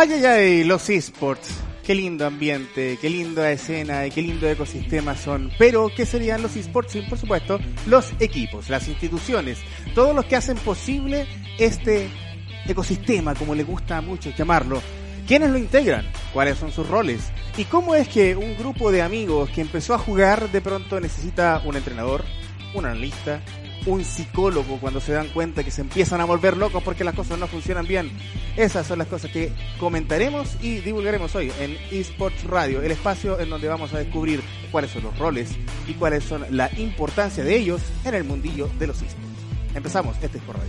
Ay, ay, ay, los esports. Qué lindo ambiente, qué linda escena y qué lindo ecosistema son. Pero, ¿qué serían los esports? Sin, por supuesto, los equipos, las instituciones, todos los que hacen posible este ecosistema, como le gusta mucho llamarlo. ¿Quiénes lo integran? ¿Cuáles son sus roles? ¿Y cómo es que un grupo de amigos que empezó a jugar de pronto necesita un entrenador, un analista, un psicólogo cuando se dan cuenta que se empiezan a volver locos porque las cosas no funcionan bien. Esas son las cosas que comentaremos y divulgaremos hoy en eSports Radio, el espacio en donde vamos a descubrir cuáles son los roles y cuáles son la importancia de ellos en el mundillo de los eSports. Empezamos, este es por radio.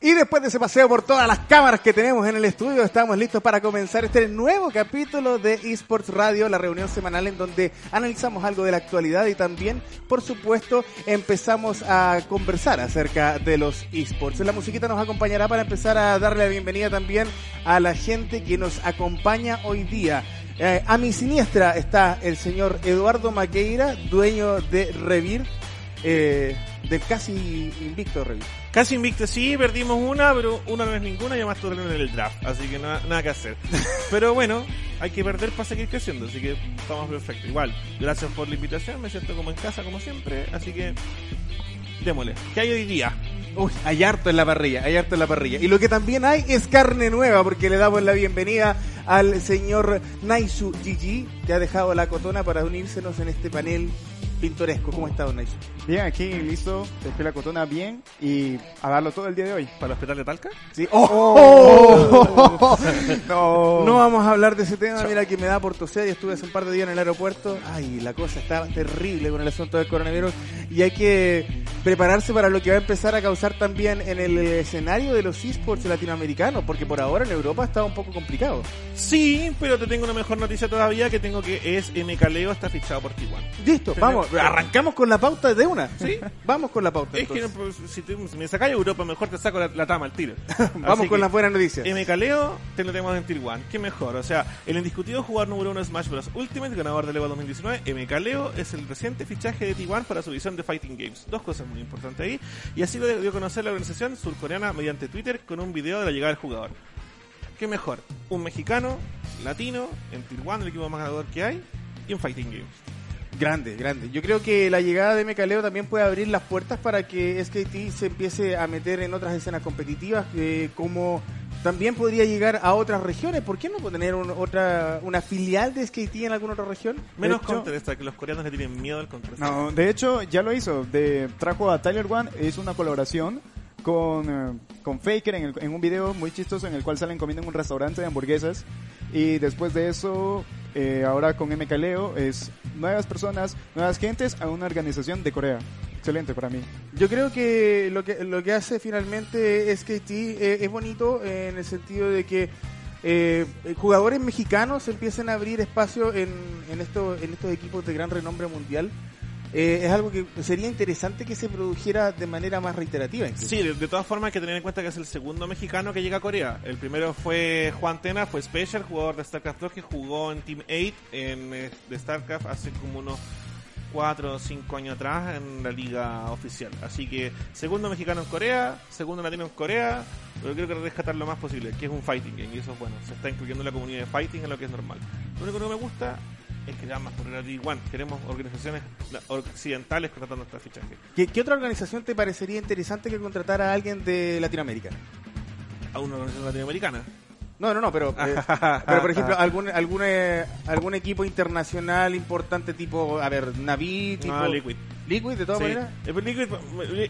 Y después de ese paseo por todas las cámaras que tenemos en el estudio, estamos listos para comenzar este nuevo capítulo de Esports Radio, la reunión semanal en donde analizamos algo de la actualidad y también, por supuesto, empezamos a conversar acerca de los esports. La musiquita nos acompañará para empezar a darle la bienvenida también a la gente que nos acompaña hoy día. Eh, a mi siniestra está el señor Eduardo Maqueira, dueño de Revir, eh, del casi invicto Revir. Casi invicto, sí, perdimos una, pero una no es ninguna y además tuvieron en el draft, así que nada, nada que hacer. Pero bueno, hay que perder para seguir creciendo, así que estamos perfectos. Igual, gracias por la invitación, me siento como en casa como siempre, así que démosle. ¿Qué hay hoy día? Uy, hay harto en la parrilla, hay harto en la parrilla. Y lo que también hay es carne nueva, porque le damos la bienvenida al señor Naisu Gigi, que ha dejado la cotona para unírsenos en este panel pintoresco. ¿Cómo está, don Naisu? Bien, aquí listo, dejé la cotona bien y a darlo todo el día de hoy. ¿Para el hospital de Talca? Sí. ¡Oh! no. no vamos a hablar de ese tema. Mira que me da por toser y estuve hace un par de días en el aeropuerto. Ay, la cosa está terrible con el asunto del coronavirus y hay que prepararse para lo que va a empezar a causar también en el escenario de los esports latinoamericanos, porque por ahora en Europa está un poco complicado. Sí, pero te tengo una mejor noticia todavía que tengo que es MK Leo está fichado por Tijuana. Listo, vamos, arrancamos con la pauta de una. ¿Sí? Vamos con la pauta. Es que no, pues, si, te, si me sacáis Europa, mejor te saco la, la tama al tiro. vamos Así con las buenas noticias. MK Leo te lo tenemos en Tier 1. Qué mejor. O sea, el indiscutido jugador número uno de Smash Bros. Ultimate, ganador del Evo 2019, MK Leo es el reciente fichaje de T1 para su visión de Fighting Games. Dos cosas muy importantes ahí. Y así lo dio a conocer la organización surcoreana mediante Twitter con un video de la llegada del jugador. ¿Qué mejor? Un mexicano, latino, en Tier 1, el equipo más ganador que hay, y un Fighting Games. Grande, grande. Yo creo que la llegada de Mecaleo también puede abrir las puertas para que SKT se empiece a meter en otras escenas competitivas, eh, como también podría llegar a otras regiones. ¿Por qué no tener un- otra una filial de SKT en alguna otra región? Menos hecho- Counter Strike, que los coreanos le tienen miedo al Counter Strike. No, de hecho ya lo hizo. De, trajo a Tyler One, es una colaboración con, eh, con Faker en, el- en un video muy chistoso en el cual salen comiendo en un restaurante de hamburguesas. Y después de eso, eh, ahora con MK Leo es nuevas personas, nuevas gentes a una organización de Corea. Excelente para mí. Yo creo que lo que lo que hace finalmente SKT eh, es bonito eh, en el sentido de que eh, jugadores mexicanos empiecen a abrir espacio en, en, estos, en estos equipos de gran renombre mundial. Eh, es algo que sería interesante que se produjera de manera más reiterativa. incluso. Sí, de, de todas formas hay que tener en cuenta que es el segundo mexicano que llega a Corea. El primero fue Juan Tena, fue Special, jugador de StarCraft 2 que jugó en Team 8 en, eh, de StarCraft hace como unos 4 o 5 años atrás en la liga oficial. Así que segundo mexicano en Corea, segundo latino en Corea, pero creo que rescatar lo más posible, que es un fighting game y eso es bueno. Se está incluyendo la comunidad de fighting en lo que es normal. Lo único que no me gusta es que más por el igual queremos organizaciones occidentales contratando este fichaje. ¿Qué, qué otra organización te parecería interesante que contratara a alguien de Latinoamérica? A una organización latinoamericana. No, no, no, pero, eh, pero por ejemplo, algún, algún, eh, algún equipo internacional importante tipo, a ver, Navi, tipo... No, Liquid. Liquid, de todas Sí. maneras. El, Liquid,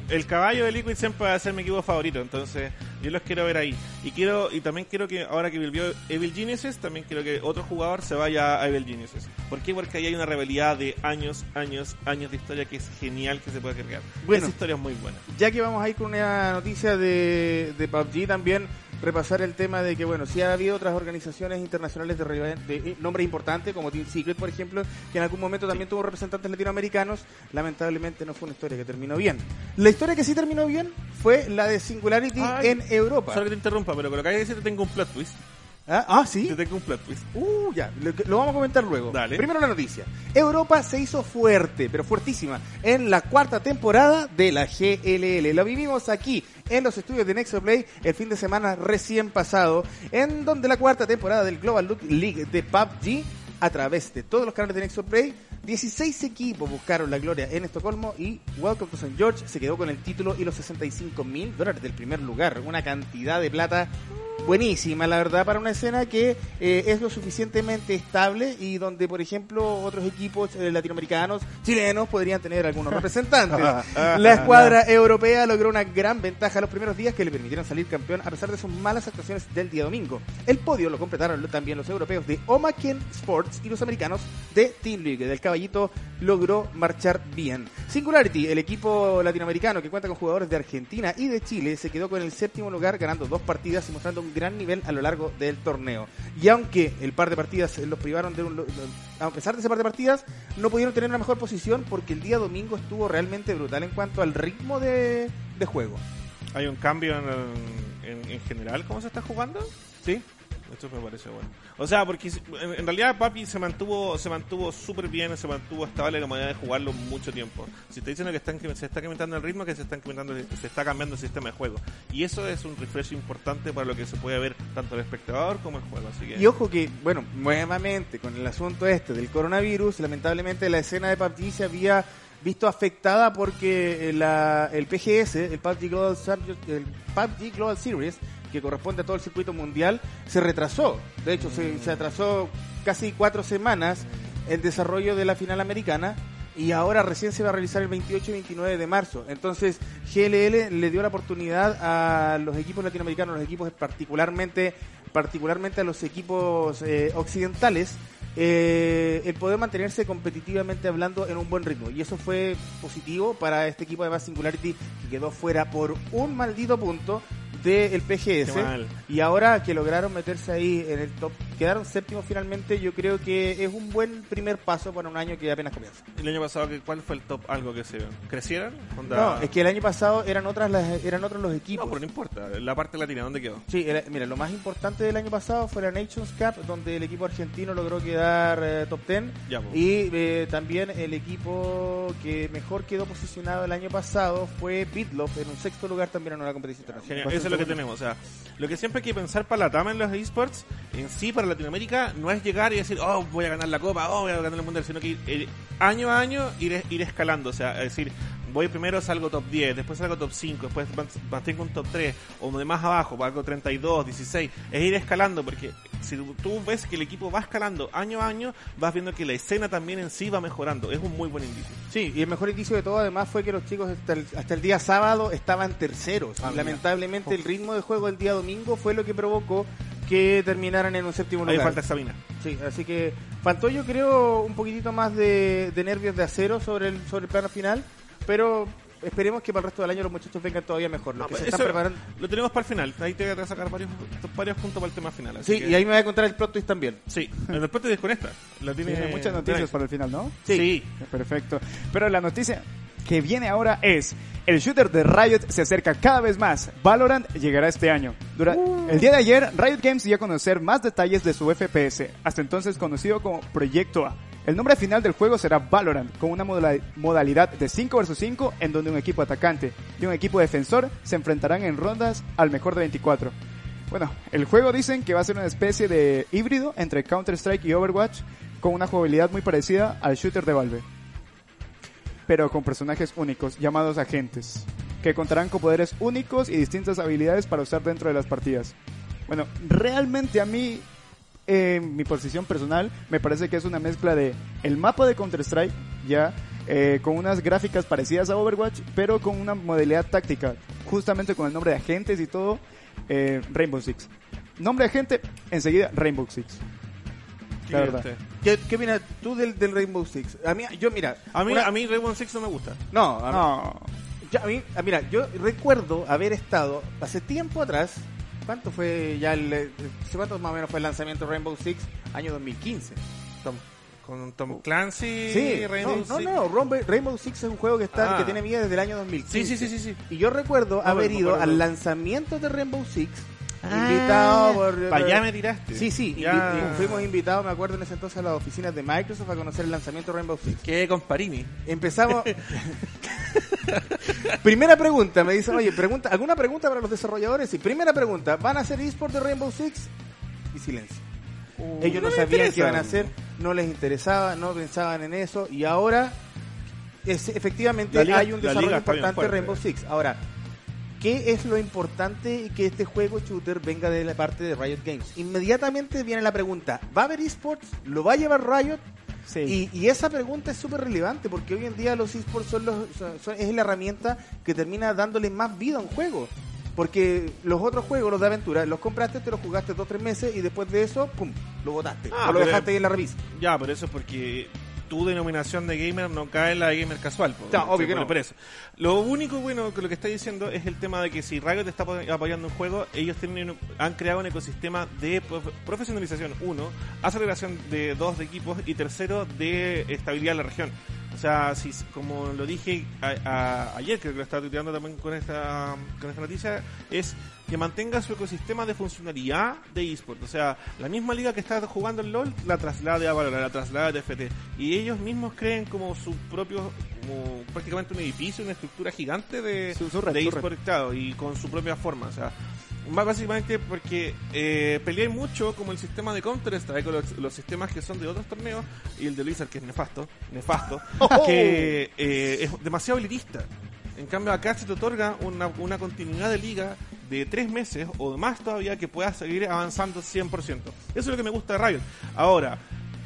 el caballo de Liquid siempre va a ser mi equipo favorito, entonces yo los quiero ver ahí. Y quiero y también quiero que ahora que volvió Evil Geniuses, también quiero que otro jugador se vaya a Evil Geniuses. ¿Por qué? Porque ahí hay una rivalidad de años, años, años de historia que es genial que se puede cargar. Bueno. Esa historia es muy buena. Ya que vamos a ir con una noticia de, de PUBG también, repasar el tema de que, bueno, sí ha habido otras organizaciones internacionales de, de eh, nombres importantes, como Team Secret, por ejemplo, que en algún momento también tuvo representantes latinoamericanos. Lamentablemente no fue una historia que terminó bien. La historia que sí terminó bien fue la de Singularity Ay, en Europa. Solo que te interrumpa, pero con lo que hay que decir tengo un plot twist. Ah, ah, sí. Te tengo un plot twist. Uh, ya, lo, lo vamos a comentar luego. Dale. Primero la noticia. Europa se hizo fuerte, pero fuertísima, en la cuarta temporada de la GLL. Lo vivimos aquí, en los estudios de Nexoplay, el fin de semana recién pasado, en donde la cuarta temporada del Global League de PUBG, a través de todos los canales de Nexoplay, 16 equipos buscaron la gloria en Estocolmo y Welcome to St. George se quedó con el título y los 65 mil dólares del primer lugar. Una cantidad de plata buenísima, la verdad, para una escena que eh, es lo suficientemente estable y donde, por ejemplo, otros equipos eh, latinoamericanos, chilenos, podrían tener algunos representantes. La escuadra europea logró una gran ventaja los primeros días que le permitieron salir campeón a pesar de sus malas actuaciones del día domingo. El podio lo completaron también los europeos de Omaken Sports y los americanos de Team League. Del caballito logró marchar bien. Singularity, el equipo latinoamericano que cuenta con jugadores de Argentina y de Chile, se quedó con el séptimo lugar ganando dos partidas y mostrando un gran nivel a lo largo del torneo. Y aunque el par de partidas los privaron de un... A pesar de ese par de partidas, no pudieron tener una mejor posición porque el día domingo estuvo realmente brutal en cuanto al ritmo de, de juego. ¿Hay un cambio en, en, en general cómo se está jugando? ¿Sí? Esto me parece bueno. O sea, porque en, realidad Papi se mantuvo se mantuvo súper bien, se mantuvo estable la manera de jugarlo mucho tiempo. Si te dicen que, están, se está incrementando el ritmo, que se está incrementando, se está cambiando el sistema de juego. Y eso es un refresh importante para lo que se puede ver tanto el espectador como el juego. Así que... Y ojo que, bueno, nuevamente con el asunto este del coronavirus, lamentablemente la escena de PUBG se había visto afectada porque la, el PGS, el PUBG Global, el PUBG Global Series, que corresponde a todo el circuito mundial, se retrasó. De hecho, se, se atrasó casi cuatro semanas el desarrollo de la final americana y ahora recién se va a realizar el 28 y 29 de marzo. Entonces, GLL le dio la oportunidad a los equipos latinoamericanos, los equipos particularmente, particularmente a los equipos eh, occidentales, eh, el poder mantenerse competitivamente hablando en un buen ritmo. Y eso fue positivo para este equipo de Bass Singularity que quedó fuera por un maldito punto del PGS. Y ahora que lograron meterse ahí en el top, quedaron séptimos finalmente, yo creo que es un buen primer paso para un año que apenas comienza. ¿El año pasado cuál fue el top algo que se crecieron? Onda... No, es que el año pasado eran otras las, eran otros los equipos. No, pero no importa, la parte latina, ¿dónde quedó? Sí, era, mira, lo más importante del año pasado fue la Nations Cup, donde el equipo argentino logró quedar eh, top 10 ya, pues. y eh, también el equipo que mejor quedó posicionado el año pasado fue Bitloff en un sexto lugar también en una competición internacional. Genial, eso es lo que tenemos, o sea, lo que siempre hay que pensar para la TAMA en los esports, en sí para Latinoamérica, no es llegar y decir, oh, voy a ganar la copa, oh, voy a ganar el mundial, sino que ir, ir año a año ir, ir escalando, o sea, es decir, voy primero salgo top 10, después salgo top 5, después mantengo un top 3, o de más abajo, algo 32, 16, es ir escalando, porque si tú ves que el equipo va escalando año a año, vas viendo que la escena también en sí va mejorando, es un muy buen indicio. Sí, y el mejor indicio de todo además fue que los chicos hasta el, hasta el día sábado estaban terceros, ah, lamentablemente el ritmo de juego del día domingo fue lo que provocó que terminaran en un séptimo lugar. Ahí falta Sabina. Sí, así que faltó yo creo un poquitito más de, de nervios de acero sobre el, sobre el plano final, pero esperemos que para el resto del año los muchachos vengan todavía mejor. Los no, que se eso están preparando. Lo tenemos para el final. Ahí te voy a sacar varios, varios puntos para el tema final. sí, que... y ahí me voy a contar el plot twist también. Sí, el plot twist con esta. La tiene sí, muchas noticias para el final, ¿no? Sí. sí. Perfecto. Pero la noticia que viene ahora es el shooter de Riot se acerca cada vez más. Valorant llegará este año. Durante uh. el día de ayer, Riot Games dio a conocer más detalles de su FPS, hasta entonces conocido como Proyecto A. El nombre final del juego será Valorant, con una modalidad de 5 vs 5 en donde un equipo atacante y un equipo defensor se enfrentarán en rondas al mejor de 24. Bueno, el juego dicen que va a ser una especie de híbrido entre Counter-Strike y Overwatch, con una jugabilidad muy parecida al shooter de Valve pero con personajes únicos, llamados agentes, que contarán con poderes únicos y distintas habilidades para usar dentro de las partidas. Bueno, realmente a mí, eh, mi posición personal, me parece que es una mezcla de el mapa de Counter-Strike, ya, eh, con unas gráficas parecidas a Overwatch, pero con una modalidad táctica, justamente con el nombre de agentes y todo, eh, Rainbow Six. Nombre de agente, enseguida Rainbow Six. La verdad. ¿Qué, ¿Qué opinas tú del, del, Rainbow Six? A mí, yo mira... A mí, una... a mí Rainbow Six no me gusta. No, a no. Yo, a mí, mira, yo recuerdo haber estado hace tiempo atrás, ¿cuánto fue ya el... ¿Cuánto más o menos fue el lanzamiento de Rainbow Six? Año 2015. Tom, con Tom Clancy. Sí, Rainbow no, Six. no, no, Rainbow Six es un juego que está ah. que tiene vida desde el año 2015. Sí, sí, sí, sí, sí. Y yo recuerdo no, haber ido al lanzamiento de Rainbow Six invitado por... Para allá me tiraste. Sí, sí, invi- fuimos invitados, me acuerdo en ese entonces a las oficinas de Microsoft a conocer el lanzamiento de Rainbow Six. Quedé con Parini. Empezamos. primera pregunta, me dicen, oye, pregunta, ¿alguna pregunta para los desarrolladores? Y primera pregunta, ¿van a hacer eSport de Rainbow Six? Y silencio. Ellos no, sabían qué iban a hacer, no les interesaba, no pensaban en eso, y ahora es, efectivamente liga- hay un desarrollo importante de fuerte. Rainbow Six. Ahora, ¿qué es lo importante que este juego shooter venga de la parte de Riot Games? Inmediatamente viene la pregunta, ¿va a haber esports? ¿Lo va a llevar Riot? Sí. Y, y esa pregunta es súper relevante porque hoy en día los esports son los, son- son- es la herramienta que termina dándole más vida a un juego. Porque los otros juegos, los de aventura, los compraste, te los jugaste dos o tres meses y después de eso, ¡pum! Lo botaste. Ah, o lo dejaste ahí en la revista. Ya, pero eso es porque tu denominación de gamer no cae en la de gamer casual. obvio que Por- no. por eso. Lo único bueno que lo que está diciendo es el tema de que si Riot está apo- apoyando un juego, ellos tienen, un- han creado un ecosistema de prof- profesionalización, uno, aceleración de dos de equipos y tercero, de estabilidad en la región. O sea, si, como lo dije a- a- ayer, creo que lo estaba tuiteando también con esta, con esta noticia, es que mantenga su ecosistema de funcionalidad de eSport. O sea, la misma liga que está jugando el LOL la traslade a Valorant, la traslade a TFT. Y ellos mismos creen como su propio, como prácticamente un edificio, una estructura gigante de, Su- su red, de su eSport, claro, y con su propia forma. O sea, más básicamente porque eh, peleé mucho como el sistema de Counter-Strike, con los, los sistemas que son de otros torneos, y el de Blizzard, que es nefasto, nefasto, que eh, es demasiado elitista. En cambio, acá se te otorga una, una continuidad de liga de tres meses o más todavía que puedas seguir avanzando 100%. Eso es lo que me gusta de Riot. Ahora,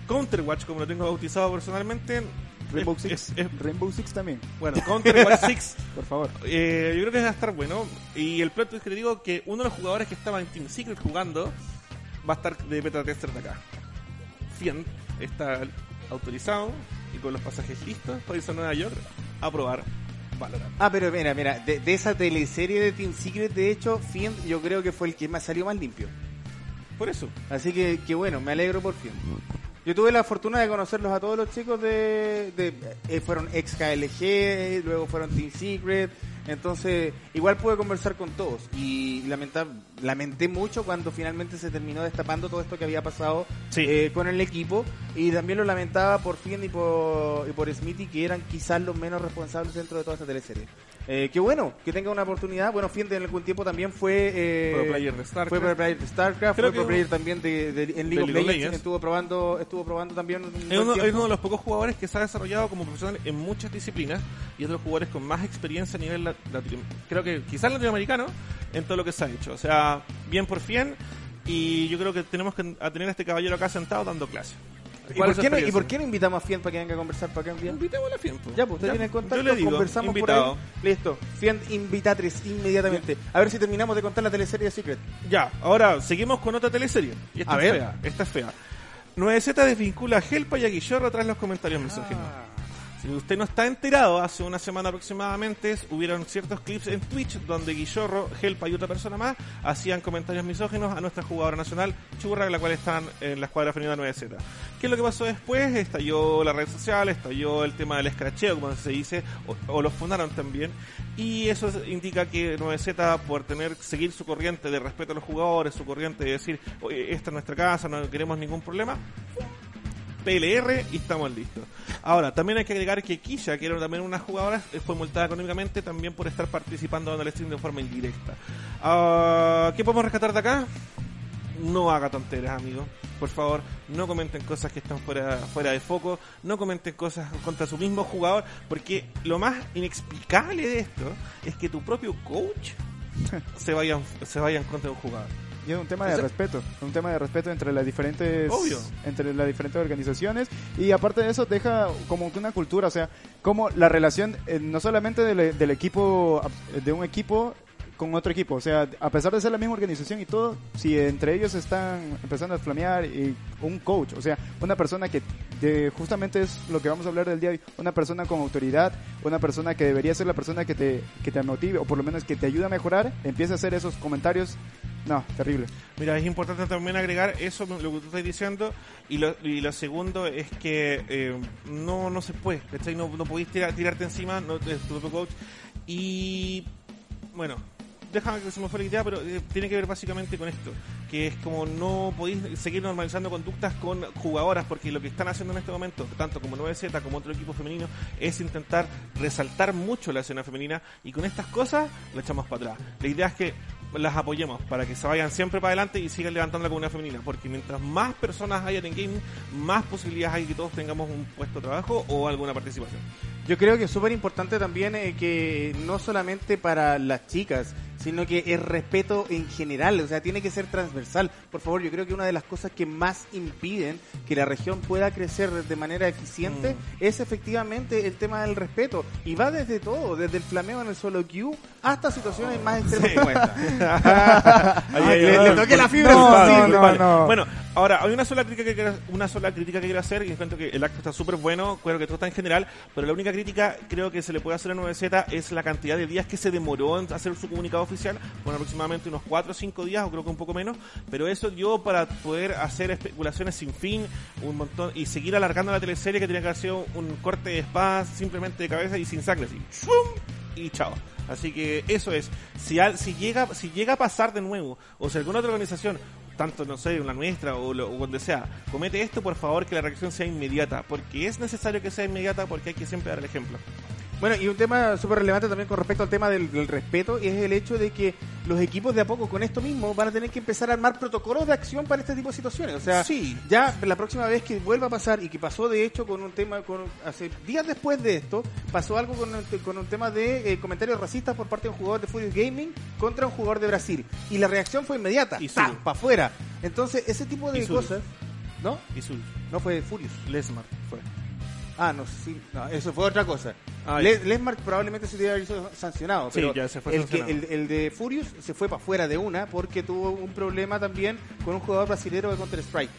Counterwatch, como lo tengo bautizado personalmente, Rainbow Six. es- es- Rainbow Six también, bueno, Counterwatch 6 por favor. eh, yo creo que va a estar bueno. Y el plot es que te digo que uno de los jugadores que estaba en Team Secret jugando va a estar de beta tester de acá. Fiend está autorizado y con los pasajes listos para irse a Nueva York a probar Valorant. Ah, pero mira, mira, de, de esa teleserie de Team Secret, de hecho, Fiend yo creo que fue el que más salió más limpio. Por eso. Así que, que bueno, me alegro por Fiend. Yo tuve la fortuna de conocerlos a todos los chicos de... de eh, fueron ex KLG, luego fueron Team Secret, entonces igual pude conversar con todos y lamentar, lamenté mucho cuando finalmente se terminó destapando todo esto que había pasado Sí. eh, con el equipo y también lo lamentaba por Fiend y por, y por Smithy que eran quizás los menos responsables dentro de toda esta teleserie. Eh, qué bueno que tenga una oportunidad. Bueno, Fiend en algún tiempo también fue... Eh, Pro player de StarCraft. Fue pro player de StarCraft, Creo fue pro que- player también de, de- en League, de of, League of Legends, Legends. Estuvo probando, estuvo probando también Es uno, es tiempo. uno de los pocos jugadores que se ha desarrollado como profesional en muchas disciplinas y es de los jugadores con más experiencia a nivel lat- latino- creo que quizás latinoamericano en todo lo que se ha hecho. O sea, bien por bien y yo creo que tenemos que a tener a este caballero acá sentado dando clase. ¿Y ¿Cuál por, qué no, ¿Y por qué no invitamos a Fiend para que venga a conversar para acá un día? Invitémosle a Fiempo. Ya, pues usted tiene contacto, Yo le digo, conversamos invitado. por ahí. Listo. Fiend invitatres inmediatamente. A ver si terminamos de contar la teleserie de Secret. Ya, ahora seguimos con otra teleserie. Y esta A es ver. fea. Esta es fea. 9Z desvincula a Helpa y a Guillorro tras los comentarios misóginos. Si usted no está enterado, hace una semana aproximadamente hubieron ciertos clips en Twitch donde Guillorro, Helpa y otra persona más hacían comentarios misóginos a nuestra jugadora nacional, Churra, la cual están en la escuadra femenina 9Z. ¿Qué es lo que pasó después? Estalló la red social, estalló el tema del escracheo, como se dice, o, o lo fundaron también. Y eso indica que 9Z, por tener seguir su corriente de respeto a los jugadores, su corriente de decir, oye, esta es nuestra casa, no queremos ningún problema, PLR y estamos listos. Ahora, también hay que agregar que Kisha, que era también una jugadora, eh, fue multada económicamente también por estar participando en el stream de forma indirecta. Ah, ¿Qué podemos rescatar de acá? No haga tonteras, amigo. Por favor, no comenten cosas que están fuera, fuera de foco, no comenten cosas contra su mismo jugador, porque lo más inexplicable de esto es que tu propio coach se vaya, se vaya en contra de un jugador. Y es un tema de O sea- respeto, un tema de respeto entre las diferentes Obvio. entre las diferentes organizaciones. Y aparte de eso deja como que una cultura, o sea, como la relación eh, no solamente del, del equipo de un equipo con otro equipo, o sea, a pesar de ser la misma organización y todo, si entre ellos están empezando a flamear y un coach, o sea, una persona que de, justamente es lo que vamos a hablar del día de hoy, una persona con autoridad, una persona que debería ser la persona que te, que te motive o por lo menos que te ayude a mejorar, empieza a hacer esos comentarios, no, terrible. Mira, es importante también agregar eso, lo que tú estás diciendo, y lo, y lo segundo es que eh, no, no se puede, ¿cachai? No, no podéis tirar- tirarte encima, no, tu coach. Y bueno, déjame que se me fue la idea, pero eh, tiene que ver básicamente con esto, que es como no podéis seguir normalizando conductas con jugadoras, porque lo que están haciendo en este momento, tanto como 9Z como otro equipo femenino, es intentar resaltar mucho la escena femenina y con estas cosas la echamos para atrás. La idea es que las apoyemos para que se vayan siempre para adelante y sigan levantando la comunidad femenina, porque mientras más personas hayan en gaming, más posibilidades hay que todos tengamos un puesto de trabajo o alguna participación. Yo creo que es súper importante también eh, que no solamente para las chicas, sino que es respeto en general, o sea, tiene que ser transversal. Por favor, yo creo que una de las cosas que más impiden que la región pueda crecer de manera eficiente Mm. es efectivamente el tema del respeto. Y va desde todo, desde el flameo en el solo queue hasta situaciones más extremas. Ahí, le- le toqué la fibra No, no, no. Bueno, ahora hay una sola crítica que quiero, una sola crítica que quiero hacer y encuentro que el acto está súper bueno, creo que todo está en general, pero la única crítica creo que se le puede hacer a 9Z es la cantidad de días que se demoró en hacer su comunicado oficial, bueno, aproximadamente unos 4 o 5 días o creo que un poco menos, pero eso dio para poder hacer especulaciones sin fin, un montón y seguir alargando la teleserie que tenía que haber sido un corte de espadas simplemente de cabeza y sin sangre así. ¡Shum! y chao. Así que eso es. Si, si llega si llega a pasar de nuevo, o si alguna otra organización, tanto no sé, la nuestra o, lo- o donde sea, comete esto, por favor que la reacción sea inmediata, porque es necesario que sea inmediata, porque hay que siempre dar el ejemplo. Bueno, y un tema súper relevante también con respecto al tema del, del respeto es el hecho de que los equipos de a poco con esto mismo van a tener que empezar a armar protocolos de acción para este tipo de situaciones. O sea, Sí. ya la próxima vez que vuelva a pasar y que pasó de hecho con un tema, con hace días después de esto, pasó algo con, un- con un tema de eh, comentarios racistas por parte de un jugador de Furious Gaming contra un jugador de Brasil. Y la reacción fue inmediata, Y para Zul. afuera. Entonces, ese tipo de cosas... ¿No? Y No fue Furious. Lesmar fue. Ah, no, sí, no, eso fue otra cosa. Ah, Le- Lesmark probablemente se haber sido sancionado, Sí, pero ya se fue el, que, el, el de Furious se fue para afuera de una porque tuvo un problema también con un jugador brasilero de Counter Strike.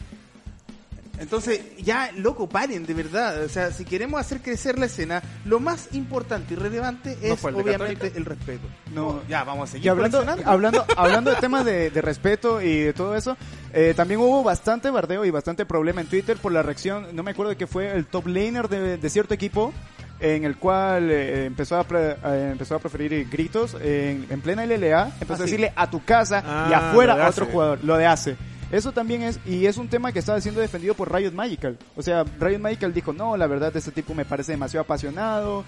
Entonces, ya, loco, paren, de verdad. O sea, si queremos hacer crecer la escena, lo más importante y relevante ¿No es fue el de obviamente Católica? el respeto. No. ya, vamos a seguir Y hablando, hablando, hablando de temas de, de respeto y de todo eso, eh, también hubo bastante bardeo y bastante problema en Twitter por la reacción, no me acuerdo de que fue el top laner de, de cierto equipo, en el cual eh, empezó, a pre- eh, empezó a preferir gritos en, en plena LLA, empezó Ah, a sí. decirle a tu casa y Ah, afuera a otro jugador, lo de hace. Eso también es, y es un tema que estaba siendo defendido por Riot Magical. O sea, Riot Magical dijo, no, la verdad, este tipo me parece demasiado apasionado.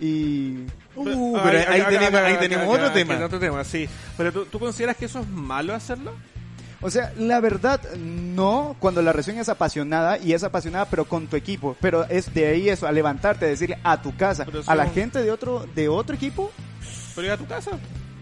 Y Uh, pero ahí tenemos, acá- ahí acá- tenemos acá- otro acá- tema. Otro tema, sí. Pero ¿tú, ¿tú consideras que eso es malo hacerlo? O sea, la verdad, no, cuando la reacción es apasionada y es apasionada pero con tu equipo, pero es de ahí eso, a levantarte, a decirle a tu casa, a la gente de otro de otro equipo, Pero ir a tu casa.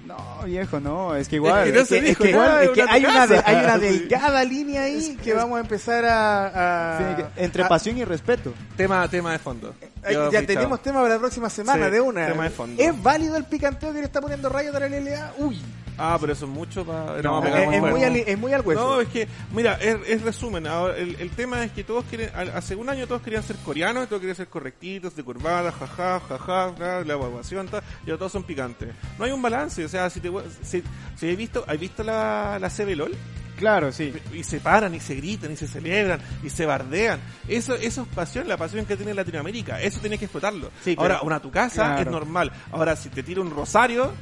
No, viejo, no, es que igual, Es que es igual, Es hay una, de- hay una delgada línea ahí Es- que es- vamos a empezar a... a- sí, que- entre a- pasión y respeto. Tema, tema de fondo. Yo, ya tenemos tema para la próxima semana Sí, de una. tema de fondo. ¿Es válido el picanteo que le está poniendo Rayo de la LLA? Uy, Ah, pero eso es mucho para... No, es, es muy al, es muy al hueso. No, es que, mira, es, es resumen. Ahora, el, el tema es que todos quieren, hace un año todos querían ser coreanos, todos querían ser correctitos, de curvada, jaja, jaja, ja, la evaluación, tal, y ahora todos son picantes. No hay un balance, o sea, si te, si, si has visto, ¿has visto la, la CBLOL? Claro, sí. y se paran y se gritan y se celebran y se bardean. Eso, eso es pasión, la pasión que tiene Latinoamérica. Eso tienes que explotarlo. Sí, Ahora, pero- una a tu casa Claro. es normal. Ahora, si te tira un rosario,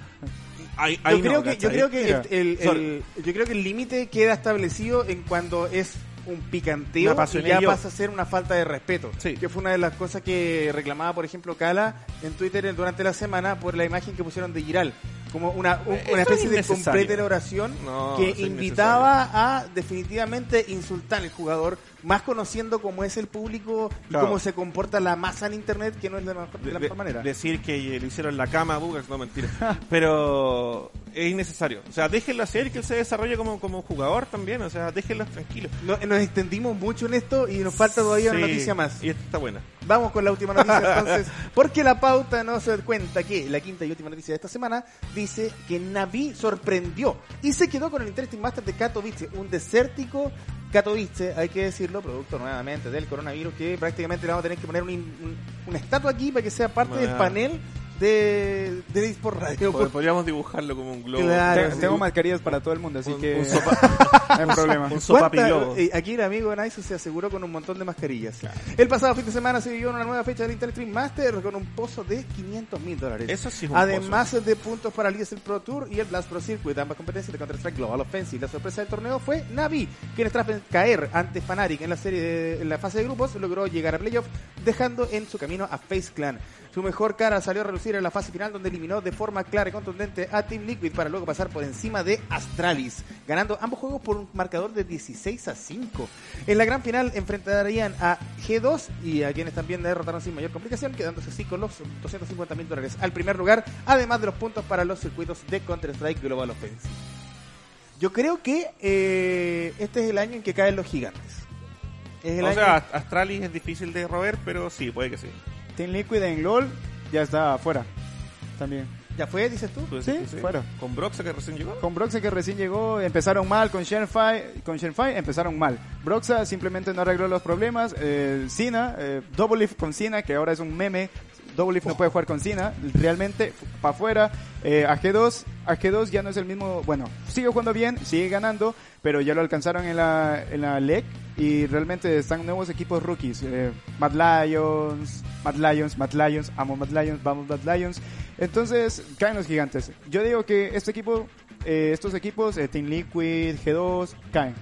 ahí, ahí yo creo no, que yo creo que el, el- Sol. el- yo creo que el límite queda establecido en cuando es un picanteo y ya yo. pasa a ser una falta de respeto. Sí. Que fue una de las cosas que reclamaba, por ejemplo, Cala en Twitter durante la semana por la imagen que pusieron de Giral. Como una, un- una es especie de completa elaboración No, que invitaba a definitivamente insultar al jugador, más conociendo cómo es el público y cómo se comporta la masa en internet, que no es de la mejor, de la De- mejor manera. Decir que le hicieron la cama a Bugas, no mentira. Pero es innecesario. O sea, déjenlo hacer que él se desarrolle como, como jugador también. O sea, déjenlos tranquilos. No- nos extendimos mucho en esto y nos falta todavía una Sí, noticia más. Y esta está buena. Vamos con la última noticia entonces, porque la pauta no se cuenta que la quinta y última noticia de esta semana dice que Navi sorprendió y se quedó con el Interesting Master de Katowice, un desértico Katowice, hay que decirlo, producto nuevamente del coronavirus, que prácticamente le vamos a tener que poner un, un- una estatua aquí para que sea parte Bueno. del panel de, de eSport Radio. Pod- Podríamos dibujarlo como un globo. Claro. Te- sí. Tengo mascarillas para todo el mundo, así Un- que un sopa- no hay problema. un sopapi ¿Cuánta- globo. eh, Aquí el amigo Nice se aseguró con un montón de mascarillas. El pasado fin de semana se vivió una nueva fecha del Intel Stream Master con un pozo de 500 mil dólares. Eso sí es un Además de puntos para el ESL Pro Tour y el Blast Pro Circuit, ambas competencias de Counter-Strike Global Offensive. La sorpresa del torneo fue Navi, quien tras caer ante Fnatic en la serie de- en la fase de grupos, logró llegar a playoff, dejando en su camino a Face Clan. Su mejor cara salió a relucir en la fase final, donde eliminó de forma clara y contundente a Team Liquid para luego pasar por encima de Astralis, ganando ambos juegos por un marcador de 16 a 5. En la gran final enfrentarían a G2 y a quienes también derrotaron sin mayor complicación, quedándose así con los 250 mil dólares al primer lugar, además de los puntos para los circuitos de Counter-Strike Global Offensive. Yo creo que eh, este es el año en que caen los gigantes. Es el O año sea, Astralis es difícil de roer, pero sí, puede que sí. Team Liquid en LOL ya está afuera. También. ¿Ya fue, dices tú? ¿Tú Sí, decís que fuera. Con Broxa que recién llegó. Con Broxa que recién llegó, empezaron mal con Shenfai, con Shenfai empezaron mal. Broxa simplemente no arregló los problemas. Eh, eh, Double Leaf con Cena, que ahora es un meme. Double Leaf no puede jugar con Cena, realmente para afuera. Eh, a G2, a G2 ya no es el mismo, bueno, sigue jugando bien, sigue ganando, pero ya lo alcanzaron en la, en la LEC y realmente están nuevos equipos rookies. Eh, Mad Lions, Mad Lions, Mad Lions, amo Mad Lions, vamos Mad Lions. Entonces, caen los gigantes. Yo digo que este equipo, eh, estos equipos, eh, Team Liquid, G2, caen.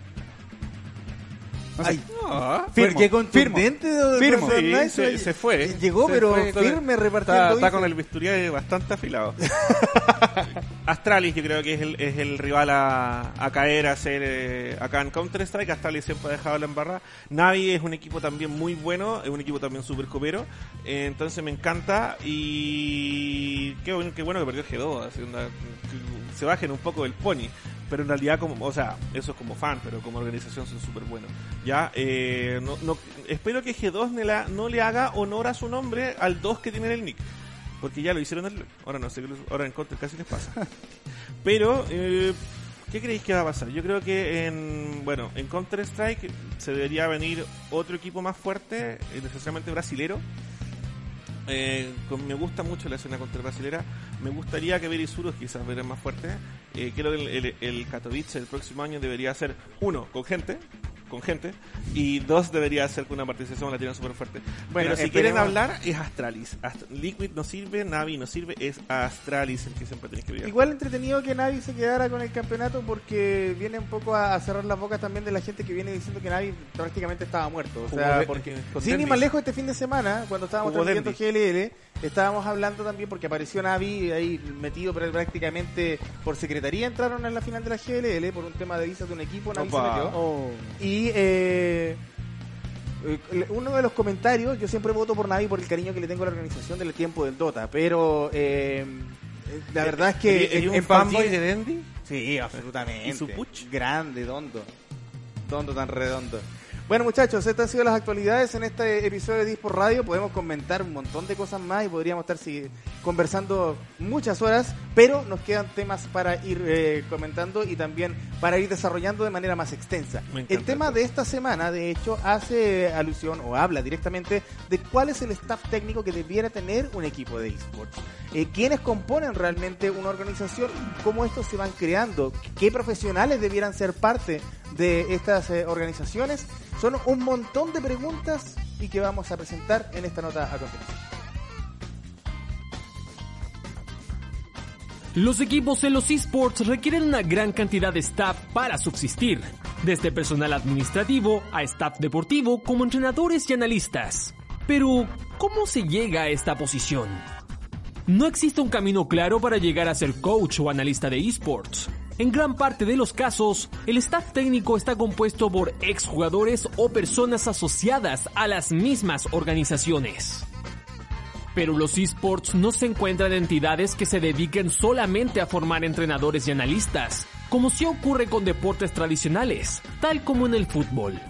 No sé. Ay, Ah, Firmo, Qué contundente de Firmo. Sí, Nice, se, se fue. Llegó, Se pero fue firme repartiendo. Está, está con el bisturí bastante afilado. Astralis yo creo que es el, es el rival a, a caer a hacer eh, acá en Counter-Strike. Astralis siempre ha dejado la embarrada. Navi es un equipo también muy bueno, es un equipo también súper copero. Eh, entonces me encanta y qué bueno, qué bueno que perdió G2. así, onda, que se bajen un poco del pony. Pero en realidad, como, o sea, eso es como fan, pero como organización son súper buenos. Ya, eh, no, no, espero que G2 no le, no le haga honor a su nombre al 2 que tiene en el nick. Porque ya lo hicieron en el Ahora no sé, ahora en Counter casi les pasa. Pero, eh, ¿qué creéis que va a pasar? Yo creo que en, bueno, en Counter Strike se debería venir otro equipo más fuerte, eh, necesariamente brasilero. Eh, con- me gusta mucho la escena contra brasilera. Me gustaría que Verisurus quizás fuera más fuerte. Eh, creo que el, el, el Katowice el próximo año debería ser, uno, con gente, con gente, y dos, debería ser con una participación latina súper fuerte. Bueno, Pero si esperemos- quieren hablar, es Astralis. Ast- Liquid no sirve, Navi no sirve, es Astralis el que siempre tenéis que ver. Igual entretenido que Navi se quedara con el campeonato porque viene un poco a, a cerrar las bocas también de la gente que viene diciendo que Navi prácticamente estaba muerto. O sea, porque sin ir más lejos este fin de semana, cuando estábamos Jugó transmitiendo Dendy. GLL, estábamos hablando también porque apareció Navi ahí metido prácticamente por secretaría entraron en la final de la GLL por un tema de visas de un equipo, Navi se Opa. metió. Oh. Y eh, eh, uno de los comentarios, yo siempre voto por Navi por el cariño que le tengo a la organización del tiempo del Dota, pero eh, la verdad es que ¿Hay en- un en fanboy de Dendy? Sí, absolutamente. ¿Y su puch? Grande, dondo. Dondo tan redondo. Bueno, muchachos, estas han sido las actualidades en este episodio de Dispor Radio. Podemos comentar un montón de cosas más y podríamos estar si- conversando muchas horas, pero nos quedan temas para ir eh, comentando y también para ir desarrollando de manera más extensa. El tema de esta semana, de hecho, hace alusión o habla directamente de cuál es el staff técnico que debiera tener un equipo de esports. Eh, ¿Quiénes componen realmente una organización? ¿Cómo estos se van creando? ¿Qué profesionales debieran ser parte de estas eh, organizaciones? Son un montón de preguntas y que vamos a presentar en esta nota a continuación. Los equipos en los esports requieren una gran cantidad de staff para subsistir, desde personal administrativo a staff deportivo como entrenadores y analistas. Pero, ¿cómo se llega a esta posición? No existe un camino claro para llegar a ser coach o analista de esports. En gran parte de los casos, el staff técnico está compuesto por exjugadores o personas asociadas a las mismas organizaciones. Pero los esports no se encuentran entidades que se dediquen solamente a formar entrenadores y analistas, como sí ocurre con deportes tradicionales, tal como en el fútbol.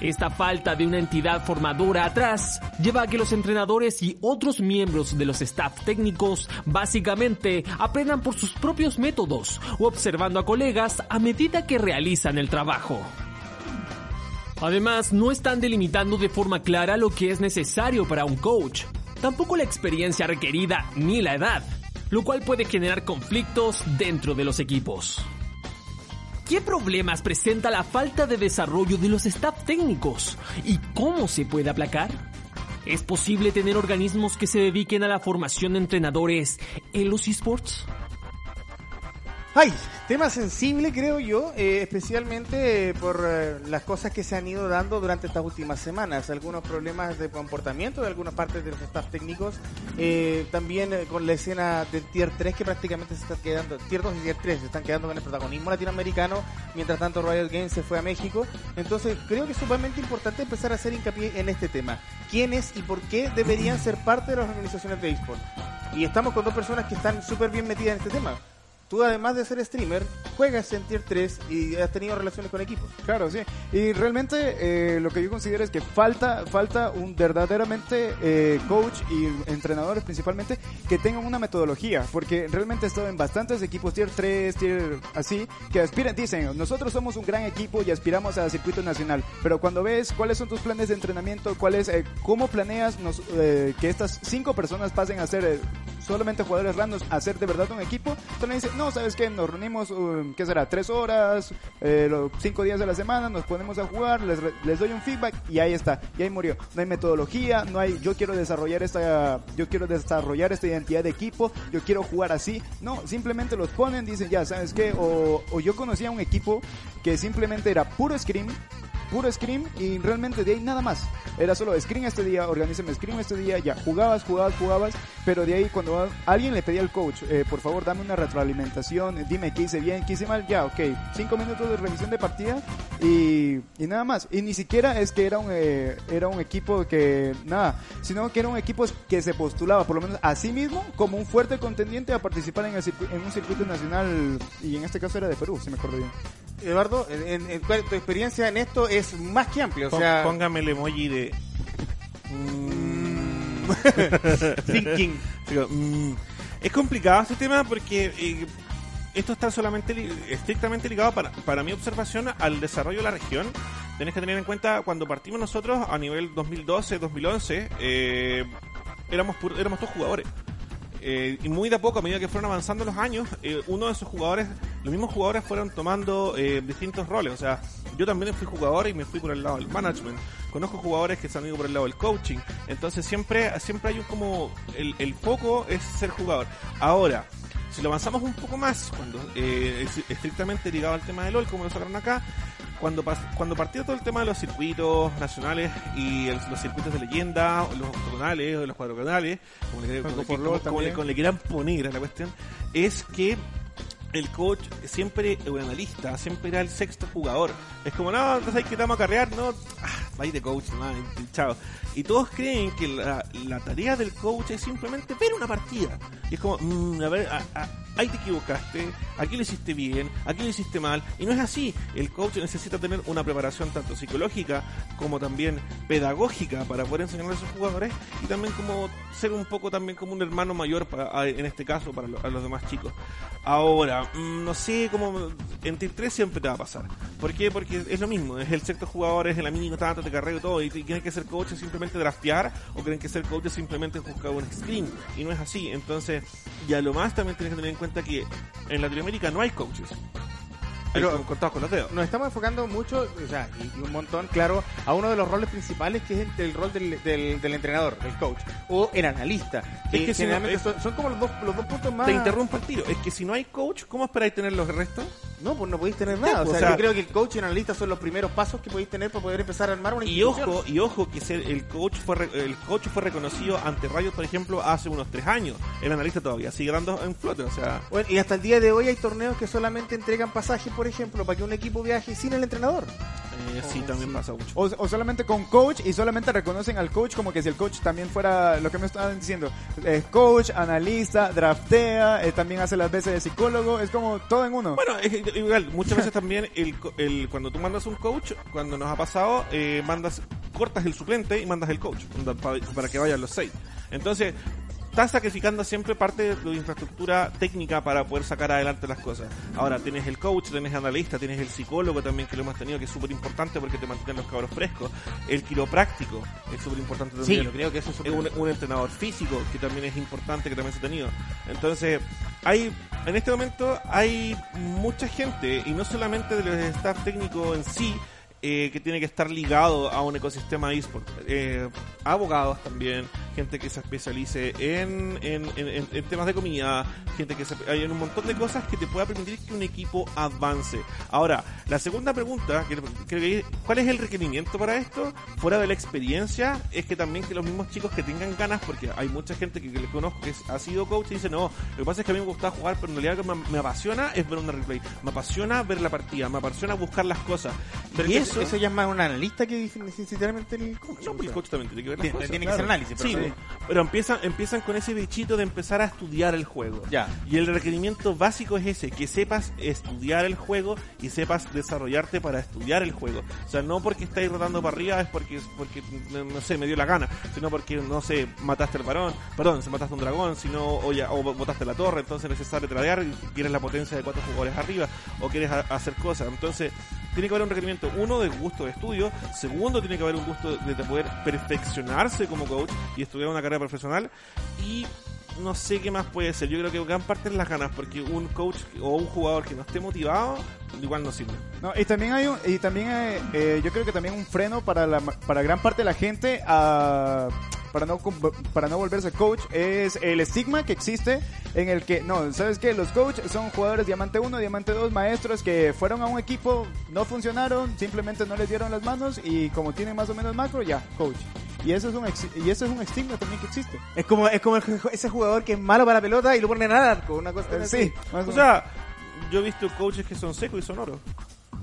Esta falta de una entidad formadora atrás lleva a que los entrenadores y otros miembros de los staff técnicos básicamente aprendan por sus propios métodos o observando a colegas a medida que realizan el trabajo. Además, no están delimitando de forma clara lo que es necesario para un coach. tampoco la experiencia requerida ni la edad, lo cual puede generar conflictos dentro de los equipos. ¿Qué problemas presenta la falta de desarrollo de los staff técnicos y cómo se puede aplacar? ¿Es posible tener organismos que se dediquen a la formación de entrenadores en los esports? Ay, tema sensible creo yo, eh, especialmente por eh, las cosas que se han ido dando durante estas últimas semanas, algunos problemas de comportamiento de algunas partes de los staff técnicos, eh, también eh, con la escena del Tier 3 que prácticamente se está quedando, Tier 2 y Tier 3 se están quedando con el protagonismo latinoamericano, mientras tanto Royal Games se fue a México, entonces creo que es sumamente importante empezar a hacer hincapié en este tema, quiénes y por qué deberían ser parte de las organizaciones de eSport. Y estamos con dos personas que están súper bien metidas en este tema tú además de ser streamer, juegas en Tier 3 y has tenido relaciones con equipos. Claro, sí. Y realmente eh, lo que yo considero es que falta, falta un verdaderamente eh, coach y entrenadores principalmente que tengan una metodología, porque realmente he estado en bastantes equipos Tier 3, Tier así, que aspiran, dicen, nosotros somos un gran equipo y aspiramos al circuito nacional, pero cuando ves cuáles son tus planes de entrenamiento, cuál es, eh, cómo planeas nos, eh, que estas cinco personas pasen a ser eh, solamente jugadores randoms a ser de verdad un equipo, entonces dicen, no, ¿sabes qué? Nos reunimos, um, ¿qué será? Tres horas, eh, cinco días de la semana, nos ponemos a jugar, les, les doy un feedback y ahí está, y ahí murió. No hay metodología, no hay, yo quiero desarrollar esta, yo quiero desarrollar esta identidad de equipo, yo quiero jugar así. No, simplemente los ponen, dicen, ya, ¿sabes qué? O, o yo conocía un equipo que simplemente era puro scream, puro scream y realmente de ahí nada más. Era solo scream este día, organízame scream este día, ya jugabas, jugabas, jugabas, pero de ahí cuando alguien le pedía al coach, eh, por favor dame una retroalimentación, dime qué hice bien, qué hice mal, ya, ok, cinco minutos de revisión de partida y, y nada más. Y ni siquiera es que era un, eh, era un equipo que, nada, sino que era un equipo que se postulaba por lo menos a sí mismo como un fuerte contendiente a participar en, un circuito nacional y en este caso era de Perú, si me acuerdo bien. Eduardo, en, en- tu experiencia en esto es más que amplia, o sea, Póngame el emoji de. thinking. Digo, mm, es complicado este tema porque eh, esto está solamente li- estrictamente ligado para, para mi observación al desarrollo de la región. Tenés que tener en cuenta cuando partimos nosotros a nivel 2012-2011 eh, éramos éramos todos jugadores. Eh, y muy de a poco, a medida que fueron avanzando los años, eh, uno de esos jugadores, los mismos jugadores fueron tomando eh, distintos roles. O sea, yo también fui jugador y me fui por el lado del management. Conozco jugadores que se han ido por el lado del coaching. Entonces siempre, siempre hay un como, el, el foco es ser jugador. Ahora, si lo avanzamos un poco más, cuando eh, es estrictamente ligado al tema de LOL, como lo sacaron acá, cuando, cuando partió todo el tema de los circuitos nacionales y el- los circuitos de leyenda, o los octogonales o los cuadrogonales, como le, como, como- como le quieran poner a la cuestión, es que el coach siempre, el analista, siempre era el sexto jugador. Es como, no, entonces hay que vamos a carrear, no, ah, de coach, y chao. Y todos creen que la, tarea del coach es simplemente ver una partida. Y es como, mm, a ver, a- a- ahí te equivocaste, aquí lo hiciste bien, aquí lo hiciste mal. Y no es así. El coach necesita tener una preparación tanto psicológica como también pedagógica para poder enseñarle a sus jugadores y también como ser un poco también como un hermano mayor para, a- en este caso para, lo- a los demás chicos. Ahora, mm, no sé cómo en Tier 3 siempre te va a pasar. ¿Por qué? Porque es lo mismo, es el sexto jugador, es el mínimo tanto, te carreo todo y y tienen que ser coaches simplemente draftear o creen que ser coaches simplemente buscar un screen y no es así. Entonces, y a lo más también tienes que tener en cuenta que en Latinoamérica no hay coaches. Pero- contados con los dedos. Nos estamos enfocando mucho, o sea, y, y un montón, claro, a uno de los roles principales que es el, el rol del, del, del entrenador, del coach, o el analista. Que, Es que si no- generalmente es- son, son como los dos, los dos puntos más. Te interrumpo el tiro. Es que si no hay coach, ¿cómo esperáis tener los restos? No, pues no podéis tener nada. O sea, O sea- yo creo que el coach y el analista son los primeros pasos que podéis tener para poder empezar a armar una Y ojo, y ojo que el coach fue el coach fue reconocido ante Rayos, por ejemplo, hace unos tres años. El analista todavía sigue dando en flote, o sea, Bueno, y hasta el día de hoy hay torneos que solamente entregan pasajes, por ejemplo, para que un equipo viaje sin el entrenador. eh, sí también pasa mucho. O, o solamente con coach y solamente reconocen al coach como que si el coach también fuera lo que me estaban diciendo. Es coach, analista, draftea, eh, también hace las veces de psicólogo, es como todo en uno. Bueno, es igual, muchas veces también el, el cuando tú mandas un coach, cuando nos ha pasado, eh, mandas cortas el suplente y mandas el coach para, que vayan los seis. Entonces, estás sacrificando siempre parte de tu infraestructura técnica para poder sacar adelante las cosas. Ahora tienes el coach, tienes el analista, tienes el psicólogo también que lo hemos tenido, que es súper importante porque te mantienen los cabros frescos. El quiropráctico es súper importante Sí, también. yo creo que eso es un, un entrenador físico que también es importante que también se ha tenido. Entonces, hay en este momento hay mucha gente y no solamente de los staff técnicos en sí eh, que tiene que estar ligado a un ecosistema eSport. Eh, abogados también, gente que se especialice en, en, en- en- temas de comida, gente que se, hay un montón de cosas que te pueda permitir que un equipo avance. Ahora, la segunda pregunta, que creo que ¿cuál es el requerimiento para esto? Fuera de la experiencia, es que también que los mismos chicos que tengan ganas, porque hay mucha gente que, que le conozco que ha sido coach y dice, no, lo que pasa es que a mí me gusta jugar, pero en realidad lo que me, me apasiona es ver una replay, me apasiona ver la partida, me apasiona buscar las cosas. Pero y eso, eso, ya es más un analista que necesariamente el coach. no, pues el coach también tiene que ver las cosas. tiene que hacer análisis, pero Sí, sí. pero empiezan, empiezan con ese bichito de empezar a estudiar el juego. Ya. Y el requerimiento básico es ese, que sepas estudiar el juego y sepas desarrollarte para estudiar el juego. O sea, no porque estáis rotando para arriba es porque, porque no no sé, me dio la gana, sino porque, no sé, mataste al varón, perdón, se mataste a un dragón, sino, o, ya, o botaste la torre, entonces es necesario tradear y quieres la potencia de cuatro jugadores arriba, o quieres a- hacer cosas. Entonces, tiene que haber un requerimiento, uno, de gusto de estudio, segundo, tiene que haber un gusto de, de poder perfeccionarse como coach y estudiar una carrera profesional, y no sé qué más puede ser. Yo creo que gran parte es las ganas, porque un coach o un jugador que no esté motivado, igual no sirve. No, y también hay un, y también eh, eh, yo creo que también un freno para para gran parte de la gente para no para no volverse coach es el estigma que existe en el que no, sabes qué? los coaches son jugadores diamante 1, diamante 2, maestros que fueron a un equipo, no funcionaron, simplemente no les dieron las manos y como tienen más o menos macro, ya, coach. Y eso es un ex- y eso es un estigma también que existe. Es como, es como el- ese jugador que es malo para la pelota y lo ponen al arco, una cosa Eh, así. sí, O sea, yo he visto coaches que son secos y son oro. menos,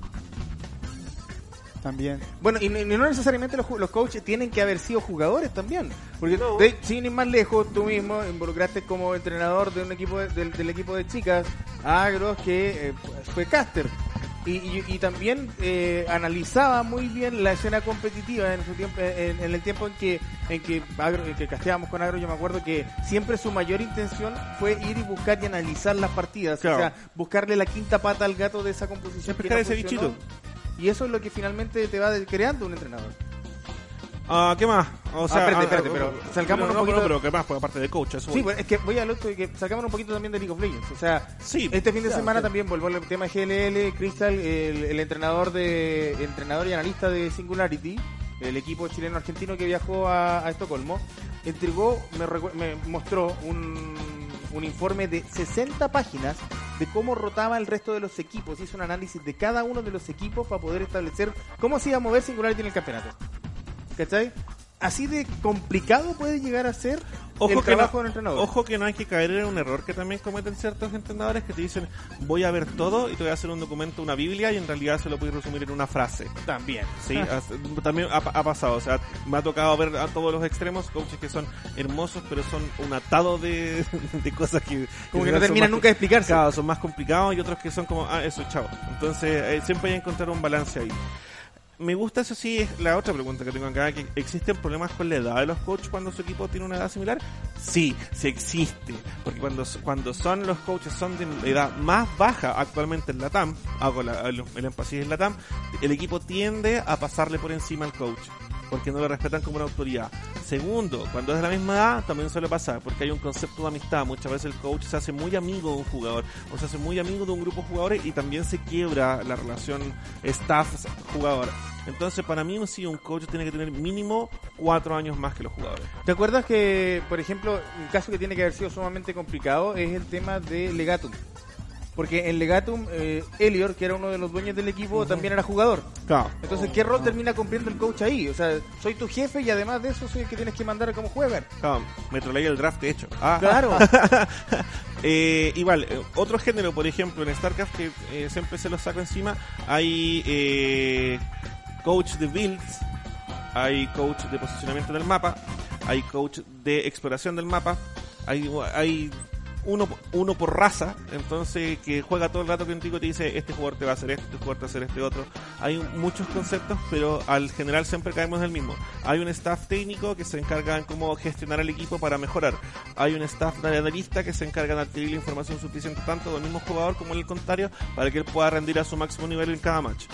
también. Bueno, y, no- y no necesariamente los, los coaches tienen que haber sido jugadores también. Porque No. de- sin ir más lejos, tú mismo involucraste como entrenador de un equipo de- del, del equipo de chicas, Agros, que eh, fue caster. Y, y- y también eh, analizaba muy bien la escena competitiva en su tiempo en, en el tiempo en que en que, Agro, en que casteábamos con Agro yo me acuerdo que siempre su mayor intención fue ir y buscar y analizar las partidas Claro. o sea buscarle la quinta pata al gato de esa composición que Pescar no ese bichito. y eso es lo que finalmente te va creando un entrenador Ah, ¿qué más? O sea, espérate, ah, espérate, ah, pero ah, salgamos no, un no, poquito- pero, pero ¿qué más? Pues aparte de coach, eso Sí, pues es que voy al otro que un poquito también de League of Legends. O sea, Sí. este fin de semana también volvió al tema GLL, Crystal, el, el entrenador de entrenador y analista de Singularity, el equipo chileno argentino que viajó a, a Estocolmo, entregó, me, me mostró un, un informe de 60 páginas de cómo rotaba el resto de los equipos. Hizo un análisis de cada uno de los equipos para poder establecer cómo se iba a mover Singularity en el campeonato. ¿Cachai? Así de complicado puede llegar a ser el que trabajo no, del entrenador. ojo que no hay que caer en un error que también cometen ciertos entrenadores que te dicen voy a ver todo y te voy a hacer un documento, una biblia y en realidad se lo puedes resumir en una frase. También. Sí, también ha, ha pasado, o sea, me ha tocado ver a todos los extremos, coaches que son hermosos, pero son un atado de, de cosas que... Como que no terminan nunca de explicarse. Claro, son más complicados y otros que son como, ah, eso, chao. Entonces, eh, siempre hay que encontrar un balance ahí. Me gusta, eso sí, es la otra pregunta que tengo acá, que ¿existen problemas con la edad de los coaches cuando su equipo tiene una edad similar? Sí, sí existe, porque cuando, cuando son los coaches son de edad más baja actualmente en la TAM, hago la- el, el énfasis en la TAM, el equipo tiende a pasarle por encima al coach porque no lo respetan como una autoridad. Segundo, cuando es de la misma edad, también suele pasar, porque hay un concepto de amistad. Muchas veces el coach se hace muy amigo de un jugador, o se hace muy amigo de un grupo de jugadores y también se quiebra la relación staff-jugador. Entonces, para mí, sí, un coach tiene que tener mínimo cuatro años más que los jugadores. ¿Te acuerdas que, por ejemplo, un caso que tiene que haber sido sumamente complicado es el tema de Legatum? Porque en Legatum, eh, Elior, que era uno de los dueños del equipo, también era jugador. Claro. Entonces, ¿qué rol termina cumpliendo el coach ahí? O sea, soy tu jefe y además de eso soy el que tienes que mandar a cómo juegan. Claro, me troleé el draft, de hecho. Ah. Claro. Eh, igual, eh, otro género, por ejemplo, en StarCraft, que eh, siempre se lo saco encima, hay eh, coach de builds, hay coach de posicionamiento del mapa, hay coach de exploración del mapa, hay, hay uno, uno por raza, entonces que juega todo el rato contigo y te dice este jugador te va a hacer esto, este jugador te va a hacer este otro. Hay muchos conceptos, pero al general siempre caemos en el mismo. Hay un staff técnico que se encarga en cómo gestionar el equipo para mejorar. Hay un staff de analista que se encarga de adquirir la información suficiente tanto del mismo jugador como el contrario para que él pueda rendir a su máximo nivel en cada match.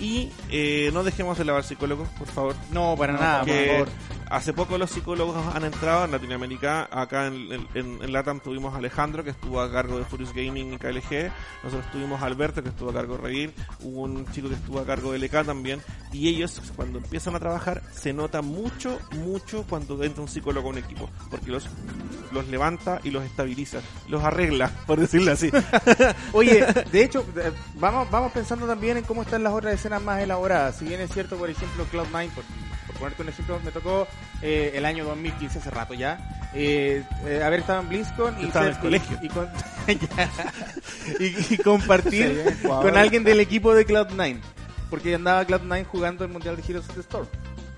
Y eh, no dejemos de lavar psicólogos, por favor. No, para nada, por favor. hace poco los psicólogos han entrado en Latinoamérica. Acá en, en- en Latam tuvimos a Alejandro, que estuvo a cargo de Furious Gaming y KLG. Nosotros tuvimos a Alberto, que estuvo a cargo de Revir. Hubo un chico que estuvo a cargo de LK también. Y ellos, cuando empiezan a trabajar, se nota mucho, mucho cuando entra un psicólogo a un equipo. Porque los, los levanta y los estabiliza. Los arregla, por decirlo así. Oye, de hecho, vamos, vamos pensando también en cómo están las otras escenas más elaboradas. Si bien es cierto, por ejemplo, Cloud9, por, por ponerte un ejemplo, me tocó eh, el año 2015, hace rato ya, eh, eh, haber estado en BlizzCon y, Estaba en el colegio. y, con- y- y compartir con alguien del equipo de Cloud9. Porque andaba Cloud9 jugando el Mundial de Heroes of the Storm.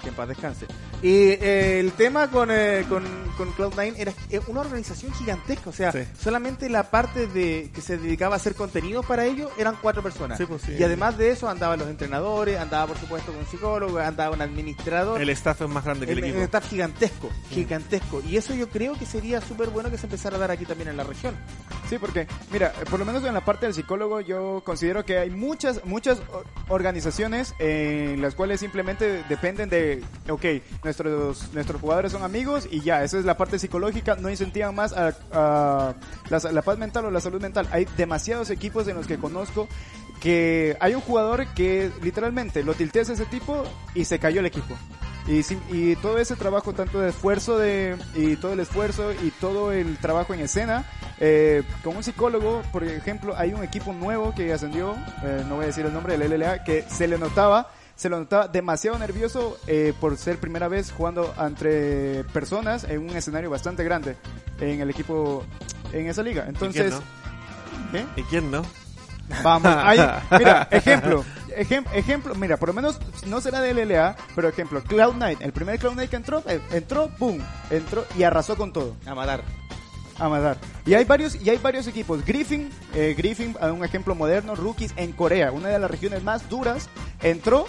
Que en paz descanse. Y eh, el tema con, eh, con, con Cloud9 era eh, una organización gigantesca. O sea, Sí. solamente la parte de que se dedicaba a hacer contenido para ellos eran cuatro personas. Sí, pues, sí. Y además de eso andaban los entrenadores, andaba por supuesto un psicólogo, andaba un administrador. El staff es más grande que el, El, el equipo. staff gigantesco, gigantesco. Y eso yo creo que sería súper bueno que se empezara a dar aquí también en la región. Sí, porque, mira, por lo menos en la parte del psicólogo yo considero que hay muchas, muchas organizaciones en las cuales simplemente dependen de, ok, nuestros, nuestros jugadores son amigos y ya, esa es la parte psicológica, no incentivan más a, a la, la paz mental o la salud mental. Hay demasiados equipos en los que conozco que hay un jugador que literalmente lo tilteas a ese tipo y se cayó el equipo. Y, y todo ese trabajo, tanto de esfuerzo de, y todo el esfuerzo y todo el trabajo en escena, eh, con un psicólogo, por ejemplo, hay un equipo nuevo que ascendió, eh, no voy a decir el nombre del LLA, que se le notaba, se lo notaba demasiado nervioso eh, por ser primera vez jugando entre personas en un escenario bastante grande en el equipo, en esa liga. Entonces, ¿qué? ¿Y quién no? Vamos, ahí, mira, ejemplo, ejem- ejemplo, mira, por lo menos no será de LLA, pero ejemplo, Cloud9, el primer Cloud9 que entró, eh, entró, boom, entró y arrasó con todo, A matar. A matar. Y hay varios, y hay varios equipos, Griffin, eh, Griffin, un ejemplo moderno, Rookies en Corea, una de las regiones más duras, entró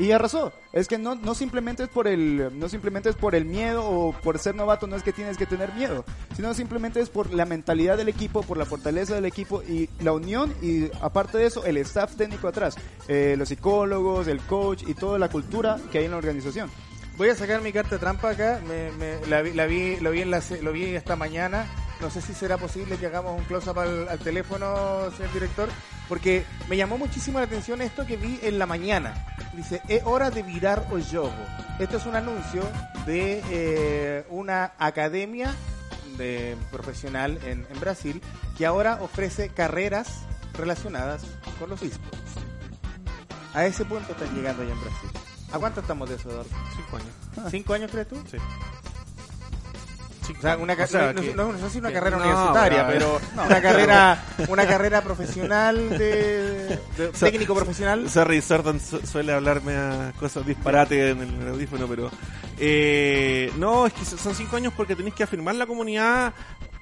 y arrasó. Es que no, no simplemente es por el, no simplemente es por el miedo o por ser novato, no es que tienes que tener miedo, sino simplemente es por la mentalidad del equipo, por la fortaleza del equipo y la unión y aparte de eso el staff técnico atrás, eh, los psicólogos, el coach y toda la cultura que hay en la organización. Voy a sacar mi carta trampa acá. Me, me- la, vi, la vi- lo vi en la, lo vi esta mañana. No sé si será posible que hagamos un close-up al, al teléfono, señor director, porque me llamó muchísimo la atención esto que vi en la mañana. Dice, es hora de virar o jogo. Esto es un anuncio de eh, una academia de profesional en, en Brasil que ahora ofrece carreras relacionadas con los esports. A ese punto están llegando ya en Brasil. ¿A cuánto estamos de eso, Eduardo? Cinco años. ¿Cinco años crees tú? Sí. O sea, una, O sea, no, que- no- no sé si una que- carrera no, universitaria, pero- una carrera una carrera profesional de, de- técnico profesional. Sorry, Sordan su- suele hablarme a cosas disparates en el audífono, pero... Eh, no, es que son cinco años porque tenéis que afirmar la comunidad,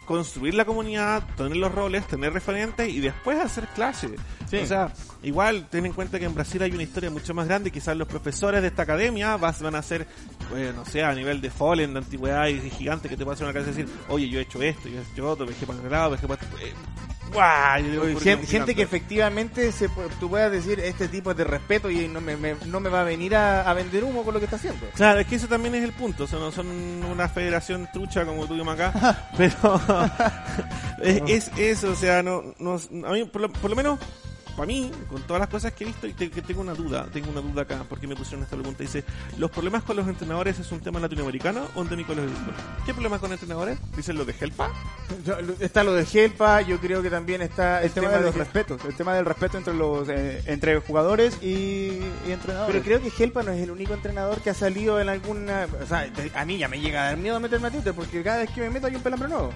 construir la comunidad, tener los roles, tener referentes y después hacer clase. Sí. O sea, igual ten en cuenta que en Brasil hay una historia mucho más grande. Quizás los profesores de esta academia vas- van a ser, eh, no sé, a nivel de Fallen, de antigüedad y gigante que te puede hacer una clase y decir, oye, yo he hecho esto, yo he hecho otro, viajé para el lado, viajé para... Currículum gente, gente que efectivamente se, tú puedas decir este tipo es de respeto y no me, me- no me va a venir a, a vender humo con lo que está haciendo. Claro, es que eso también es el punto. O sea, no son una federación trucha como tuvimos acá, pero es, es eso. O sea, no, no, a mí, por lo, por lo menos, para mí, con todas las cosas que he visto, y te- que tengo una duda, tengo una duda acá, porque me pusieron esta pregunta. Dice, ¿los problemas con los entrenadores es un tema latinoamericano o endémico de los? ¿Qué problemas con entrenadores? Dicen lo de Helpa. Está lo de Helpa, yo creo que también está El tema de los respetos, el tema del respeto entre los, eh, entre jugadores y, y entrenadores. Pero creo que Helpa no es el único entrenador que ha salido en alguna... O sea, te- a mí ya me llega a dar miedo meterme a Twitter porque cada vez que me meto hay un pelambre nuevo.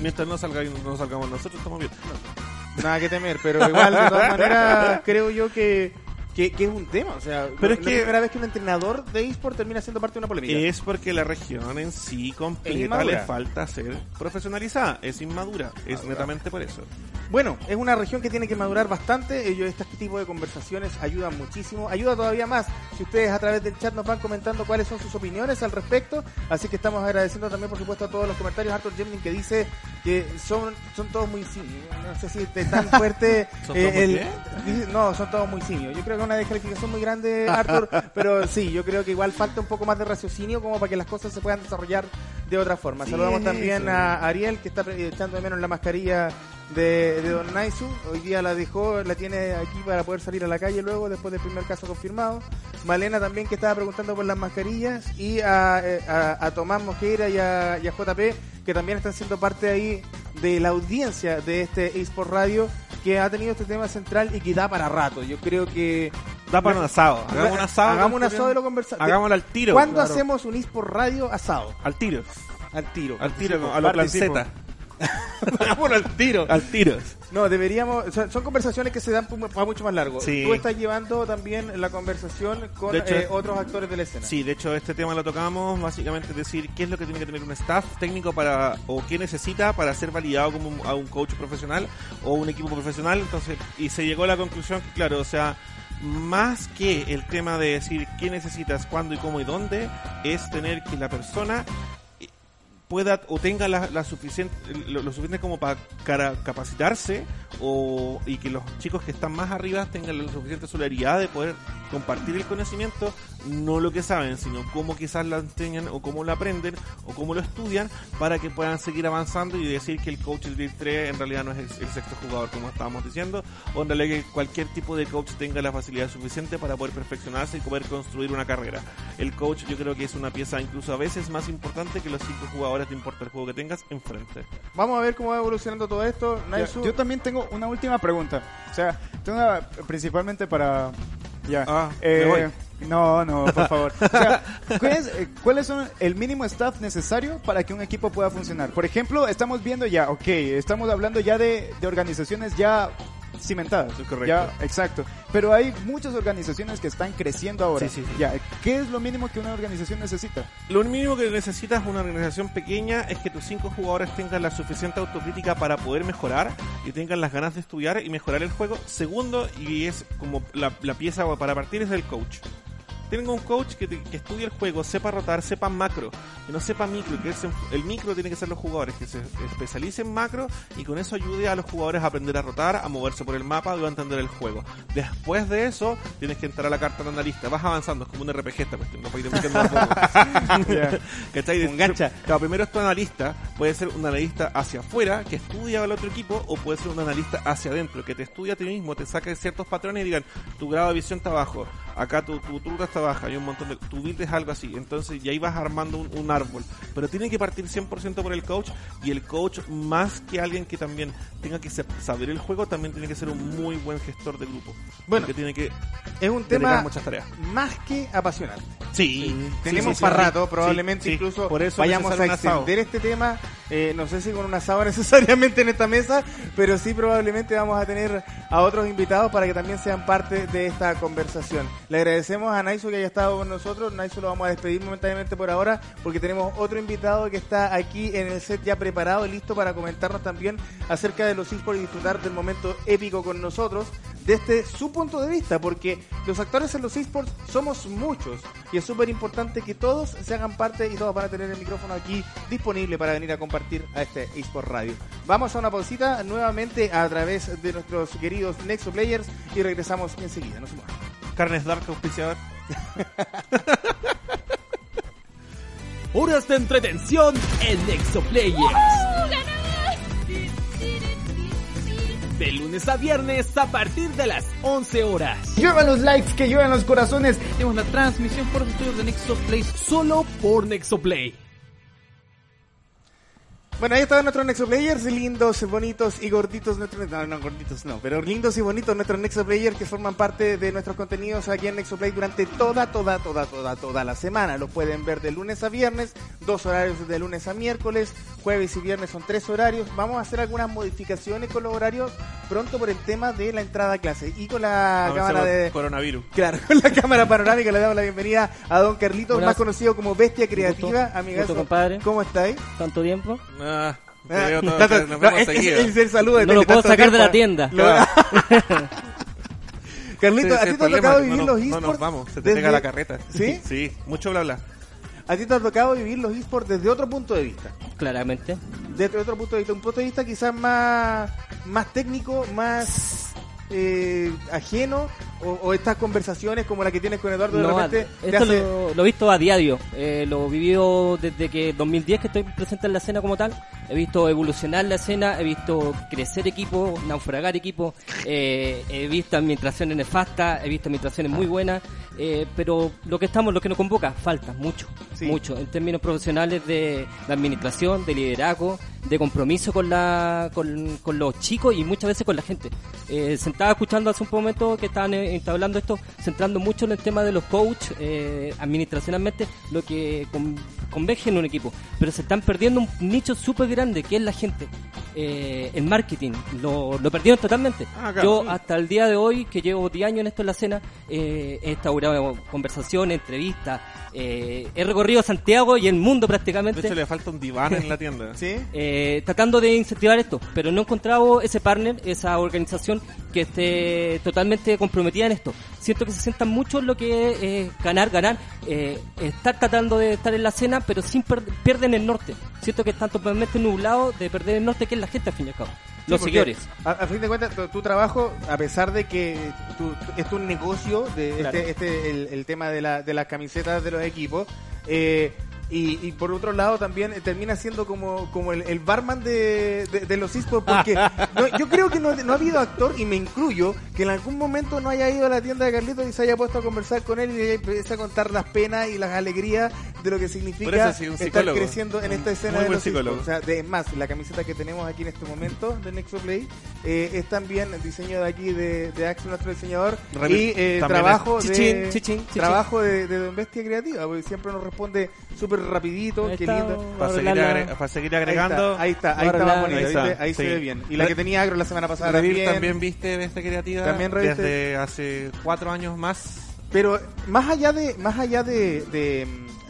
Mientras no, salga, no salgamos nosotros, estamos bien. Nada que temer, pero igual, de todas maneras, creo yo que, que, que es un tema. O sea, Pero es no que- la primera vez que un entrenador de eSport termina siendo parte de una polémica. Es porque la región en sí completa le falta ser profesionalizada, es inmadura, es netamente por eso. Bueno, es una región que tiene que madurar bastante. Ellos, este tipo de conversaciones ayudan muchísimo. Ayuda todavía más si ustedes a través del chat nos van comentando cuáles son sus opiniones al respecto. Así que estamos agradeciendo también, por supuesto, a todos los comentarios. Arthur Gemini que dice que son, son todos muy simios. No sé si es tan fuerte. ¿Son eh, todos el- dice- no, son todos muy simios. Yo creo que una descalificación muy grande, Arthur. pero sí, yo creo que igual falta un poco más de raciocinio como para que las cosas se puedan desarrollar de otra forma. Sí, Saludamos también eso. a Ariel, que está echando de menos la mascarilla de, de Don Naisu. Hoy día la dejó, la tiene aquí para poder salir a la calle luego, después del primer caso confirmado. Malena también, que estaba preguntando por las mascarillas. Y a, eh, a, a Tomás Mosqueira y a, y a JP, que también están siendo parte ahí de la audiencia de este eSport Radio, que ha tenido este tema central y que da para rato. Yo creo que... Da para un asado, hagamos un asado. Hagamos un asado de lo conversado. Hagámoslo al tiro. ¿Cuándo claro. hacemos un eSport Radio asado? Al tiro. Al tiro. Al tiro, a Participo. planceta. Hagámoslo al tiro. Al tiro. No, deberíamos. son, son conversaciones que se dan para mucho más largo. Sí. Tú estás llevando también la conversación con hecho, eh, otros actores de la escena. Sí, de hecho este tema lo tocamos, básicamente es decir qué es lo que tiene que tener un staff técnico para, o qué necesita para ser validado como un, a un coach profesional o un equipo profesional, entonces, y se llegó a la conclusión que claro, o sea, más que el tema de decir qué necesitas, cuándo y cómo y dónde, es tener que la persona pueda o tenga la, la suficiente lo, suficiente como para cara- capacitarse o y que los chicos que están más arriba tengan la suficiente solidaridad de poder compartir el conocimiento no lo que saben sino cómo quizás lo enseñan o cómo lo aprenden o cómo lo estudian para que puedan seguir avanzando y decir que el coach del Big 3 en realidad no es el, el sexto jugador como estábamos diciendo o en realidad que cualquier tipo de coach tenga la facilidad suficiente para poder perfeccionarse y poder construir una carrera. El coach yo creo que es una pieza incluso a veces más importante que los cinco jugadores no importa el juego que tengas enfrente Vamos a ver cómo va evolucionando todo esto. Naisu, yo también tengo una última pregunta. O sea, tengo una principalmente para... Ya. Ah, Eh, me voy. No, no, por favor. O sea, ¿cuáles, eh, ¿cuáles son el mínimo staff necesario para que un equipo pueda funcionar? Por ejemplo, estamos viendo ya, ok, estamos hablando ya de, de organizaciones ya cimentadas. Correcto. Ya, exacto. Pero hay muchas organizaciones que están creciendo ahora. Sí, sí, sí. Ya, ¿qué es lo mínimo que una organización necesita? Lo mínimo que necesitas una organización pequeña es que tus cinco jugadores tengan la suficiente autocrítica para poder mejorar y tengan las ganas de estudiar y mejorar el juego. Segundo, y es como la, la pieza para partir, es el coach. Tenga un coach que, que estudie el juego, sepa rotar, sepa macro, que no sepa micro, que el micro tiene que ser los jugadores, que se especialicen en macro y con eso ayude a los jugadores a aprender a rotar, a moverse por el mapa a entender el juego. Después de eso, tienes que entrar a la carta de analista. Vas avanzando, es como un RPG esta cuestión, no ir. ¿Cachai? Un gacha. Claro, primero es tu analista, puede ser un analista hacia afuera que estudia al otro equipo o puede ser un analista hacia adentro que te estudia a ti mismo, te saca ciertos patrones y digan, tu grado de visión está bajo, acá tu, tu, tu ruta está baja, hay un montón de... Tu build es algo así, entonces y ahí vas armando un, un árbol. Pero tiene que partir 100% por el coach y el coach más que alguien que también tenga que saber el juego, también tiene que ser un muy buen gestor de grupo. Bueno, que tiene que es un tema muchas tareas. más que apasionante. Sí, Tenemos sí, sí, para sí. rato, probablemente Sí, sí. incluso Por eso vayamos a extender este tema. eh, no sé si con un asado necesariamente en esta mesa, pero sí probablemente vamos a tener a otros invitados para que también sean parte de esta conversación. Le agradecemos a Que haya estado con nosotros. Naiso lo vamos a despedir momentáneamente por ahora porque tenemos otro invitado que está aquí en el set ya preparado y listo para comentarnos también acerca de los esports y disfrutar del momento épico con nosotros desde su punto de vista, porque los actores en los esports somos muchos y es súper importante que todos se hagan parte y todos van a tener el micrófono aquí disponible para venir a compartir a este eSport Radio. Vamos a una pausita nuevamente a través de nuestros queridos Nexo Players y regresamos enseguida. No se muevan. Carnes Dark auspiciador. Horas de entretención en Exoplayers. De lunes a viernes a partir de las 11 horas. Lluevan los likes, que lluevan los corazones. Tenemos la transmisión por los estudios de Nexo Play. Solo por Nexoplay. Bueno, ahí estaban nuestros Nexo Players, lindos, bonitos y gorditos. Nuestros, no, no, gorditos no, pero lindos y bonitos nuestros Nexo Players que forman parte de nuestros contenidos aquí en Nexo Play durante toda, toda, toda, toda, toda la semana. Los pueden ver de lunes a viernes, dos horarios de lunes a miércoles, jueves y viernes son tres horarios. Vamos a hacer algunas modificaciones con los horarios pronto por el tema de la entrada a clase. Y con la cámara de... Coronavirus. Claro, con la cámara panorámica le damos la bienvenida a don Carlitos, Buenas. más conocido como Bestia Creativa. Amigazo. ¿cómo estáis? tanto tiempo. Ah, veo todo- tanto- nos no, vemos es, seguido. es el saludo de No lo puedo sacar de la tienda. Ese ¿a ti te ha tocado vivir no, los nos- no esports? nos vamos, se te desde- pega la carreta. ¿Sí? Sí, mucho bla bla. A ti te ha tocado vivir los esports desde otro punto de vista. Claramente. Desde otro punto de vista, un punto de vista quizás más, más técnico, más eh, ajeno, o, o estas conversaciones como la que tienes con Eduardo de No, repente te esto hace- lo, he visto a diario. Eh, lo he vivido desde que 2010 que estoy presente en la escena como tal. He visto evolucionar la escena, he visto crecer equipo, naufragar equipo, eh, he visto administraciones nefastas, he visto administraciones muy buenas, eh, pero lo que estamos, lo que nos convoca, falta mucho, Sí. mucho, en términos profesionales de, de administración, de liderazgo, de compromiso con, la, con, con los chicos y muchas veces con la gente. Eh, se estaba escuchando hace un momento que estaban eh, entablando esto, centrando mucho en el tema de los coach, eh, administracionalmente, lo que con- converge en un equipo. Pero se están perdiendo un nicho súper grande, que es la gente. Eh, el marketing, lo, lo perdieron totalmente. Ah, claro. Yo hasta el día de hoy, que llevo 10 años en esto en la escena, eh, he instaurado conversaciones, entrevistas, eh, he recorrido Santiago y el mundo De prácticamente. hecho, le falta un diván en la tienda. ¿Sí? Eh, tratando de incentivar esto, pero no he encontrado ese partner, esa organización que esté totalmente comprometida en esto. Siento que se sientan mucho en lo que es eh, ganar, ganar, eh, estar tratando de estar en la escena, pero sin per- pierden el norte. Siento que están totalmente nublados de perder el norte, que es la gente al fin y al cabo. Los seguidores. A, a fin de cuentas, tu, tu trabajo, a pesar de que tu, tu- es un negocio, de Claro. este, este el, el tema de, la, de las camisetas de los equipos, eh, y, y por otro lado también eh, termina siendo como, como el, el barman de, de, de los esports, porque no, yo creo que no, no ha habido actor, y me incluyo, que en algún momento no haya ido a la tienda de Carlitos y se haya puesto a conversar con él y empiece a contar las penas y las alegrías de lo que significa eso un estar creciendo en esta escena muy de los. O sea, de más, la camiseta que tenemos aquí en este momento de Nexoplay eh, es también el diseño de aquí de, de Axel, nuestro diseñador, y eh, trabajo de Chichín, chichín, chichín. trabajo de, de Don Bestia Creativa, porque siempre nos responde súper rapidito, Ahí qué está, lindo. Para seguir, agre- para seguir Ahí agregando. está, ahí está, ahí está más la- bonito, Ahí ahí, está, se- ahí se sí. ve bien. Y la que tenía Agro la semana pasada Revir también. también viste esta creativa También desde hace cuatro años más. Pero más allá de más allá de, de,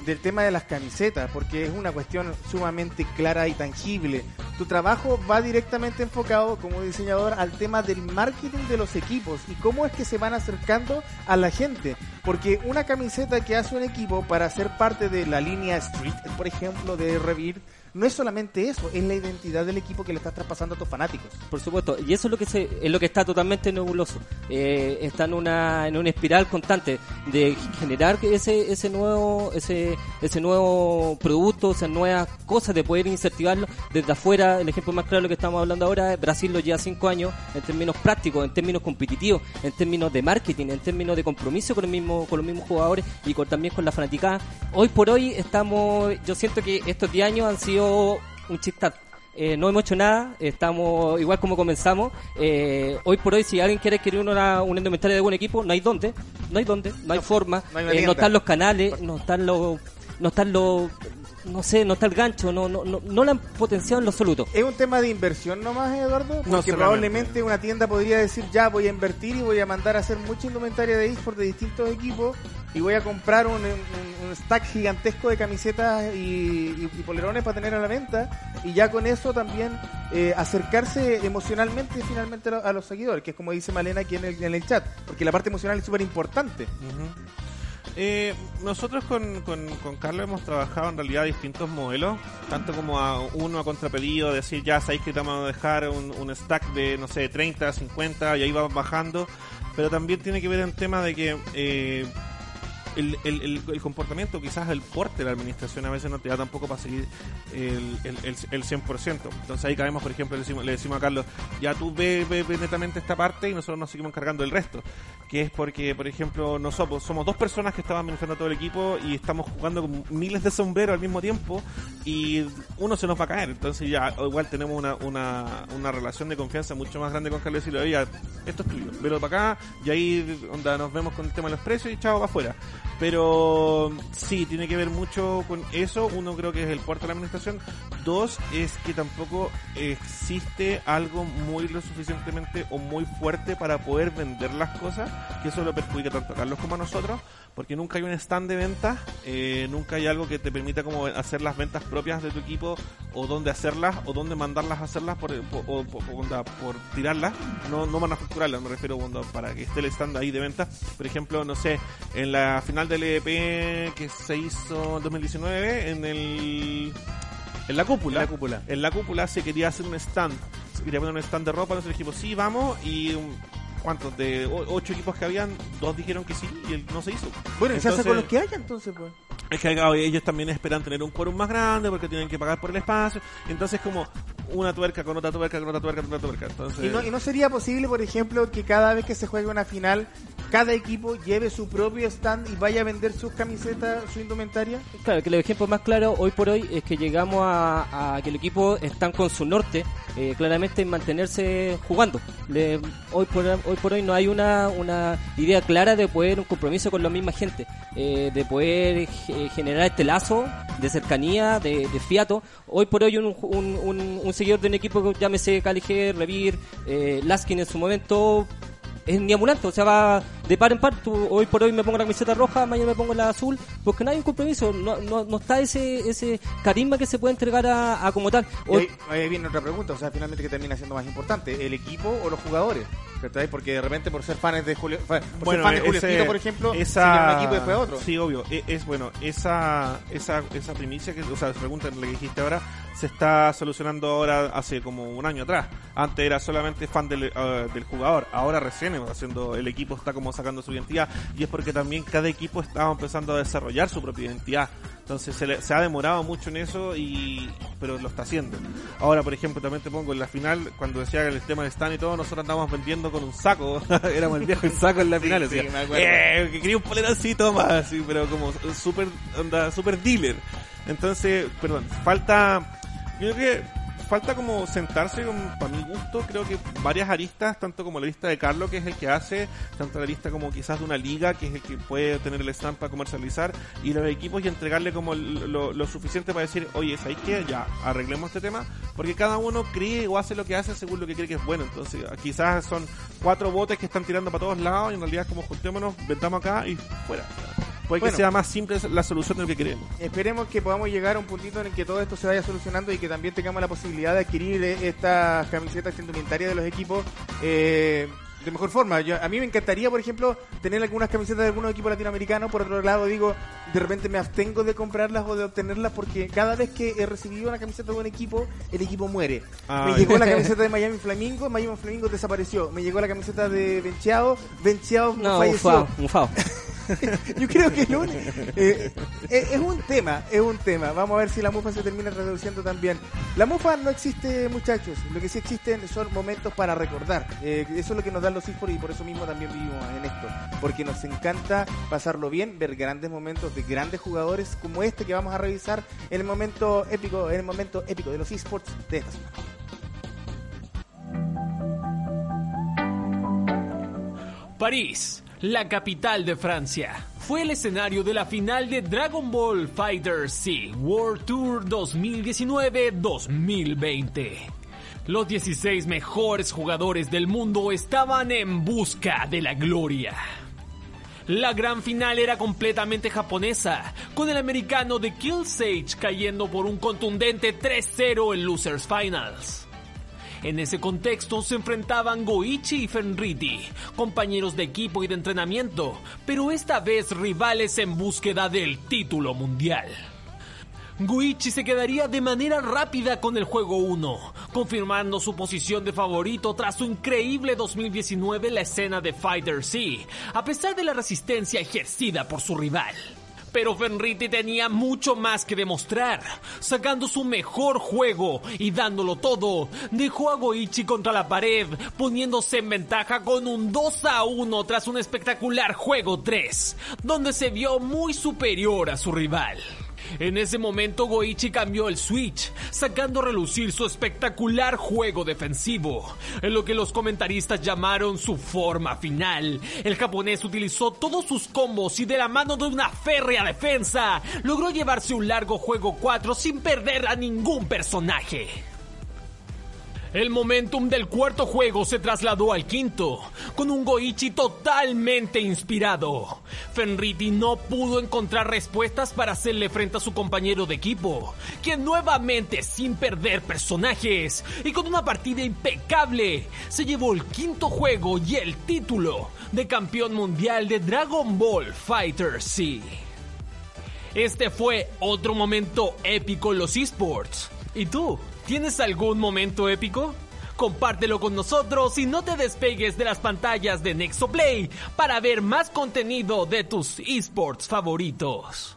del tema de las camisetas, porque es una cuestión sumamente clara y tangible. Tu trabajo va directamente enfocado como diseñador al tema del marketing de los equipos y cómo es que se van acercando a la gente. Porque una camiseta que hace un equipo para ser parte de la línea Street, por ejemplo, de Revir, no es solamente eso, es la identidad del equipo que le estás traspasando a tus fanáticos. Por supuesto, y eso es lo que se, es lo que está totalmente nebuloso. Eh, está en una en una espiral constante de generar ese ese nuevo ese ese nuevo producto, esas nuevas cosas de poder incentivarlo desde afuera. El ejemplo más claro de lo que estamos hablando ahora es Brasil lo lleva cinco años en términos prácticos, en términos competitivos, en términos de marketing, en términos de compromiso con el mismo con los mismos jugadores y también con la fanaticada. Hoy por hoy estamos, yo siento que estos 10 años han sido un chistazo. Eh, no hemos hecho nada, estamos igual como comenzamos. Eh, hoy por hoy, si alguien quiere adquirir una, un indumentaria de buen equipo, no hay dónde, no hay dónde, no hay forma, no hay una eh, no están los canales, no están los, no están los, no sé, no está el gancho, no, no, no, no lo han potenciado en lo absoluto. ¿Es un tema de inversión nomás, Eduardo? Porque solamente. probablemente una tienda podría decir, ya voy a invertir y voy a mandar a hacer mucha indumentaria de eSport de distintos equipos y voy a comprar un, stack gigantesco de camisetas y, polerones para tener a la venta. Y ya con eso también eh, acercarse emocionalmente finalmente a, lo- a los seguidores, que es como dice Malena aquí en el, el chat, porque la parte emocional es súper importante. Eh, nosotros con, con, Carlos hemos trabajado en realidad distintos modelos, tanto como a uno a contrapedido, decir ya sabéis que te vamos a dejar un, stack de, no sé, 30, 50 y ahí va bajando, pero también tiene que ver en tema de que eh, el, el, el, comportamiento, quizás el porte de la administración a veces no te da tampoco para seguir el, el, el, el 100%. Entonces ahí caemos, por ejemplo, le decimos, le decimos a Carlos, ya tú ve, ve- netamente esta parte y nosotros nos seguimos encargando del resto. Que es porque, por ejemplo, nosotros somos dos personas que estamos administrando todo el equipo y estamos jugando con miles de sombreros al mismo tiempo y uno se nos va a caer. Entonces ya igual tenemos una, una, una relación de confianza mucho más grande con Carlos y decirle, oye, esto es tuyo, velo para acá y ahí onda, nos vemos con el tema de los precios y chao, para afuera. Pero sí, tiene que ver mucho con eso. Uno creo que es el puerto de la administración. Dos es que tampoco existe algo muy lo suficientemente o muy fuerte para poder vender las cosas, que eso lo perjudica tanto a Carlos como a nosotros, porque nunca hay un stand de venta, eh, nunca hay algo que te permita como hacer las ventas propias de tu equipo o dónde hacerlas o dónde mandarlas a hacerlas por, por, o- por- por tirarlas, no, no manufacturarlas, me refiero onda, para que esté el stand ahí de venta. Por ejemplo, no sé, en la final del EDP que se hizo en 2019, en el... En la cúpula. En la cúpula. En la cúpula se quería hacer un stand. Se quería poner un stand de ropa. Entonces dijimos, sí, vamos. Y ¿cuántos? De ocho equipos que habían, dos dijeron que sí y él no se hizo. Bueno, y se hace Entonces- con los que haya entonces, pues. Es que claro, ellos también esperan tener un quórum más grande porque tienen que pagar por el espacio. Entonces como una tuerca con otra tuerca con otra tuerca con otra tuerca. Entonces, ¿Y no, ¿Y no sería posible, por ejemplo, que cada vez que se juegue una final, cada equipo lleve su propio stand y vaya a vender sus camisetas, su indumentaria? Claro, que el ejemplo más claro hoy por hoy es que llegamos a, a que el equipo están con su norte, eh, claramente en mantenerse jugando. Le- hoy, por, hoy por hoy no hay una, una idea clara de poder un compromiso con la misma gente, eh, de poder eh, generar este lazo de cercanía, de, de fiato. Hoy por hoy un, un, un, un seguidor de un equipo, llámese KLG, Revir, eh, Laskin en su momento, es ni ambulante, o sea, va de par en par. Tú, hoy por hoy me pongo la camiseta roja, mañana me pongo la azul, porque no hay un compromiso, no, no, no está ese ese carisma que se puede entregar a, a como tal. Hoy, ahí, ahí viene otra pregunta, o sea, finalmente que termina siendo más importante, el equipo o los jugadores, ¿cachai? Porque de repente por ser fans de Julio, fa- por ser fan de Julio ese- Espino, por ejemplo, esa, siguen un equipo y después otro. Sí, obvio. E- Es, bueno, esa, esa, esa primicia, que, o sea, esa pregunta en la que dijiste ahora, se está solucionando ahora hace como un año atrás. Antes era solamente fan del, eh, del jugador, ahora recién haciendo, el equipo está como sacando su identidad y es porque también cada equipo estaba empezando a desarrollar su propia identidad. Entonces se, le- se ha demorado mucho en eso y pero lo está haciendo. Ahora, por ejemplo, también te pongo en la final, cuando decía el tema de Stan y todo, nosotros andábamos vendiendo con un saco. Éramos el viejo el saco en la final. sí, me acuerdo. "Eh, que quería un poleroncito más, así, pero como super, onda, super dealer. Entonces, perdón, falta, yo creo que falta como sentarse con, para mi gusto, creo que varias aristas, tanto como la lista de Carlos, que es el que hace, tanto la lista como quizás de una liga, que es el que puede tener el stand para comercializar, y los equipos y entregarle como lo, lo suficiente para decir, oye, ¿sabes qué? Ya, arreglemos este tema, porque cada uno cree o hace lo que hace según lo que cree que es bueno, entonces quizás son cuatro botes que están tirando para todos lados, y en realidad como juntémonos, vendamos acá y fuera. Puede Bueno. que sea más simple la solución de lo que queremos. Esperemos que podamos llegar a un puntito en el que todo esto se vaya solucionando y que también tengamos la posibilidad de adquirir estas camisetas esta indumentaria de los equipos eh, de mejor forma. Yo, a mí me encantaría, por ejemplo, tener algunas camisetas de algunos equipos latinoamericanos. Por otro lado, digo, de repente me abstengo de comprarlas o de obtenerlas porque cada vez que he recibido una camiseta de un equipo, el equipo muere. Ah, me llegó la camiseta de Miami Flamingo, Miami Flamingo desapareció. Me llegó la camiseta de Bencheado, Bencheado no, falleció. mufao, mufao. Yo creo que único- eh, es, un tema, es un tema. Vamos a ver si la mufa se termina traduciendo también. La mufa no existe, muchachos. Lo que sí existen son momentos para recordar. Eh, eso es lo que nos dan los esports y por eso mismo también vivimos en esto. Porque nos encanta pasarlo bien, ver grandes momentos de grandes jugadores como este que vamos a revisar el momento épico, el momento épico de los esports de esta semana. París, la capital de Francia, fue el escenario de la final de Dragon Ball Fighter Z World Tour 2019-2020. Los 16 mejores jugadores del mundo estaban en busca de la gloria. La gran final era completamente japonesa, con el americano de Kill Sage cayendo por un contundente 3-0 en Losers Finals. En ese contexto se enfrentaban Goichi y Fenriti, compañeros de equipo y de entrenamiento, pero esta vez rivales en búsqueda del título mundial. Goichi se quedaría de manera rápida con el juego 1, confirmando su posición de favorito tras su increíble 2019 en la escena de Fighter Z, a pesar de la resistencia ejercida por su rival. Pero Fenriti tenía mucho más que demostrar. Sacando su mejor juego y dándolo todo, dejó a Goichi contra la pared, poniéndose en ventaja con un 2 a 1 tras un espectacular juego 3, donde se vio muy superior a su rival. En ese momento Goichi cambió el switch, sacando a relucir su espectacular juego defensivo, en lo que los comentaristas llamaron su forma final. El japonés utilizó todos sus combos y de la mano de una férrea defensa, logró llevarse un largo juego 4 sin perder a ningún personaje. El momentum del cuarto juego se trasladó al quinto, con un Goichi totalmente inspirado. Fenriti no pudo encontrar respuestas para hacerle frente a su compañero de equipo, quien nuevamente, sin perder personajes y con una partida impecable, se llevó el quinto juego y el título de campeón mundial de Dragon Ball Fighter Z. Este fue otro momento épico en los esports. ¿Y tú? ¿Tienes algún momento épico? Compártelo con nosotros y no te despegues de las pantallas de Nexoplay para ver más contenido de tus esports favoritos.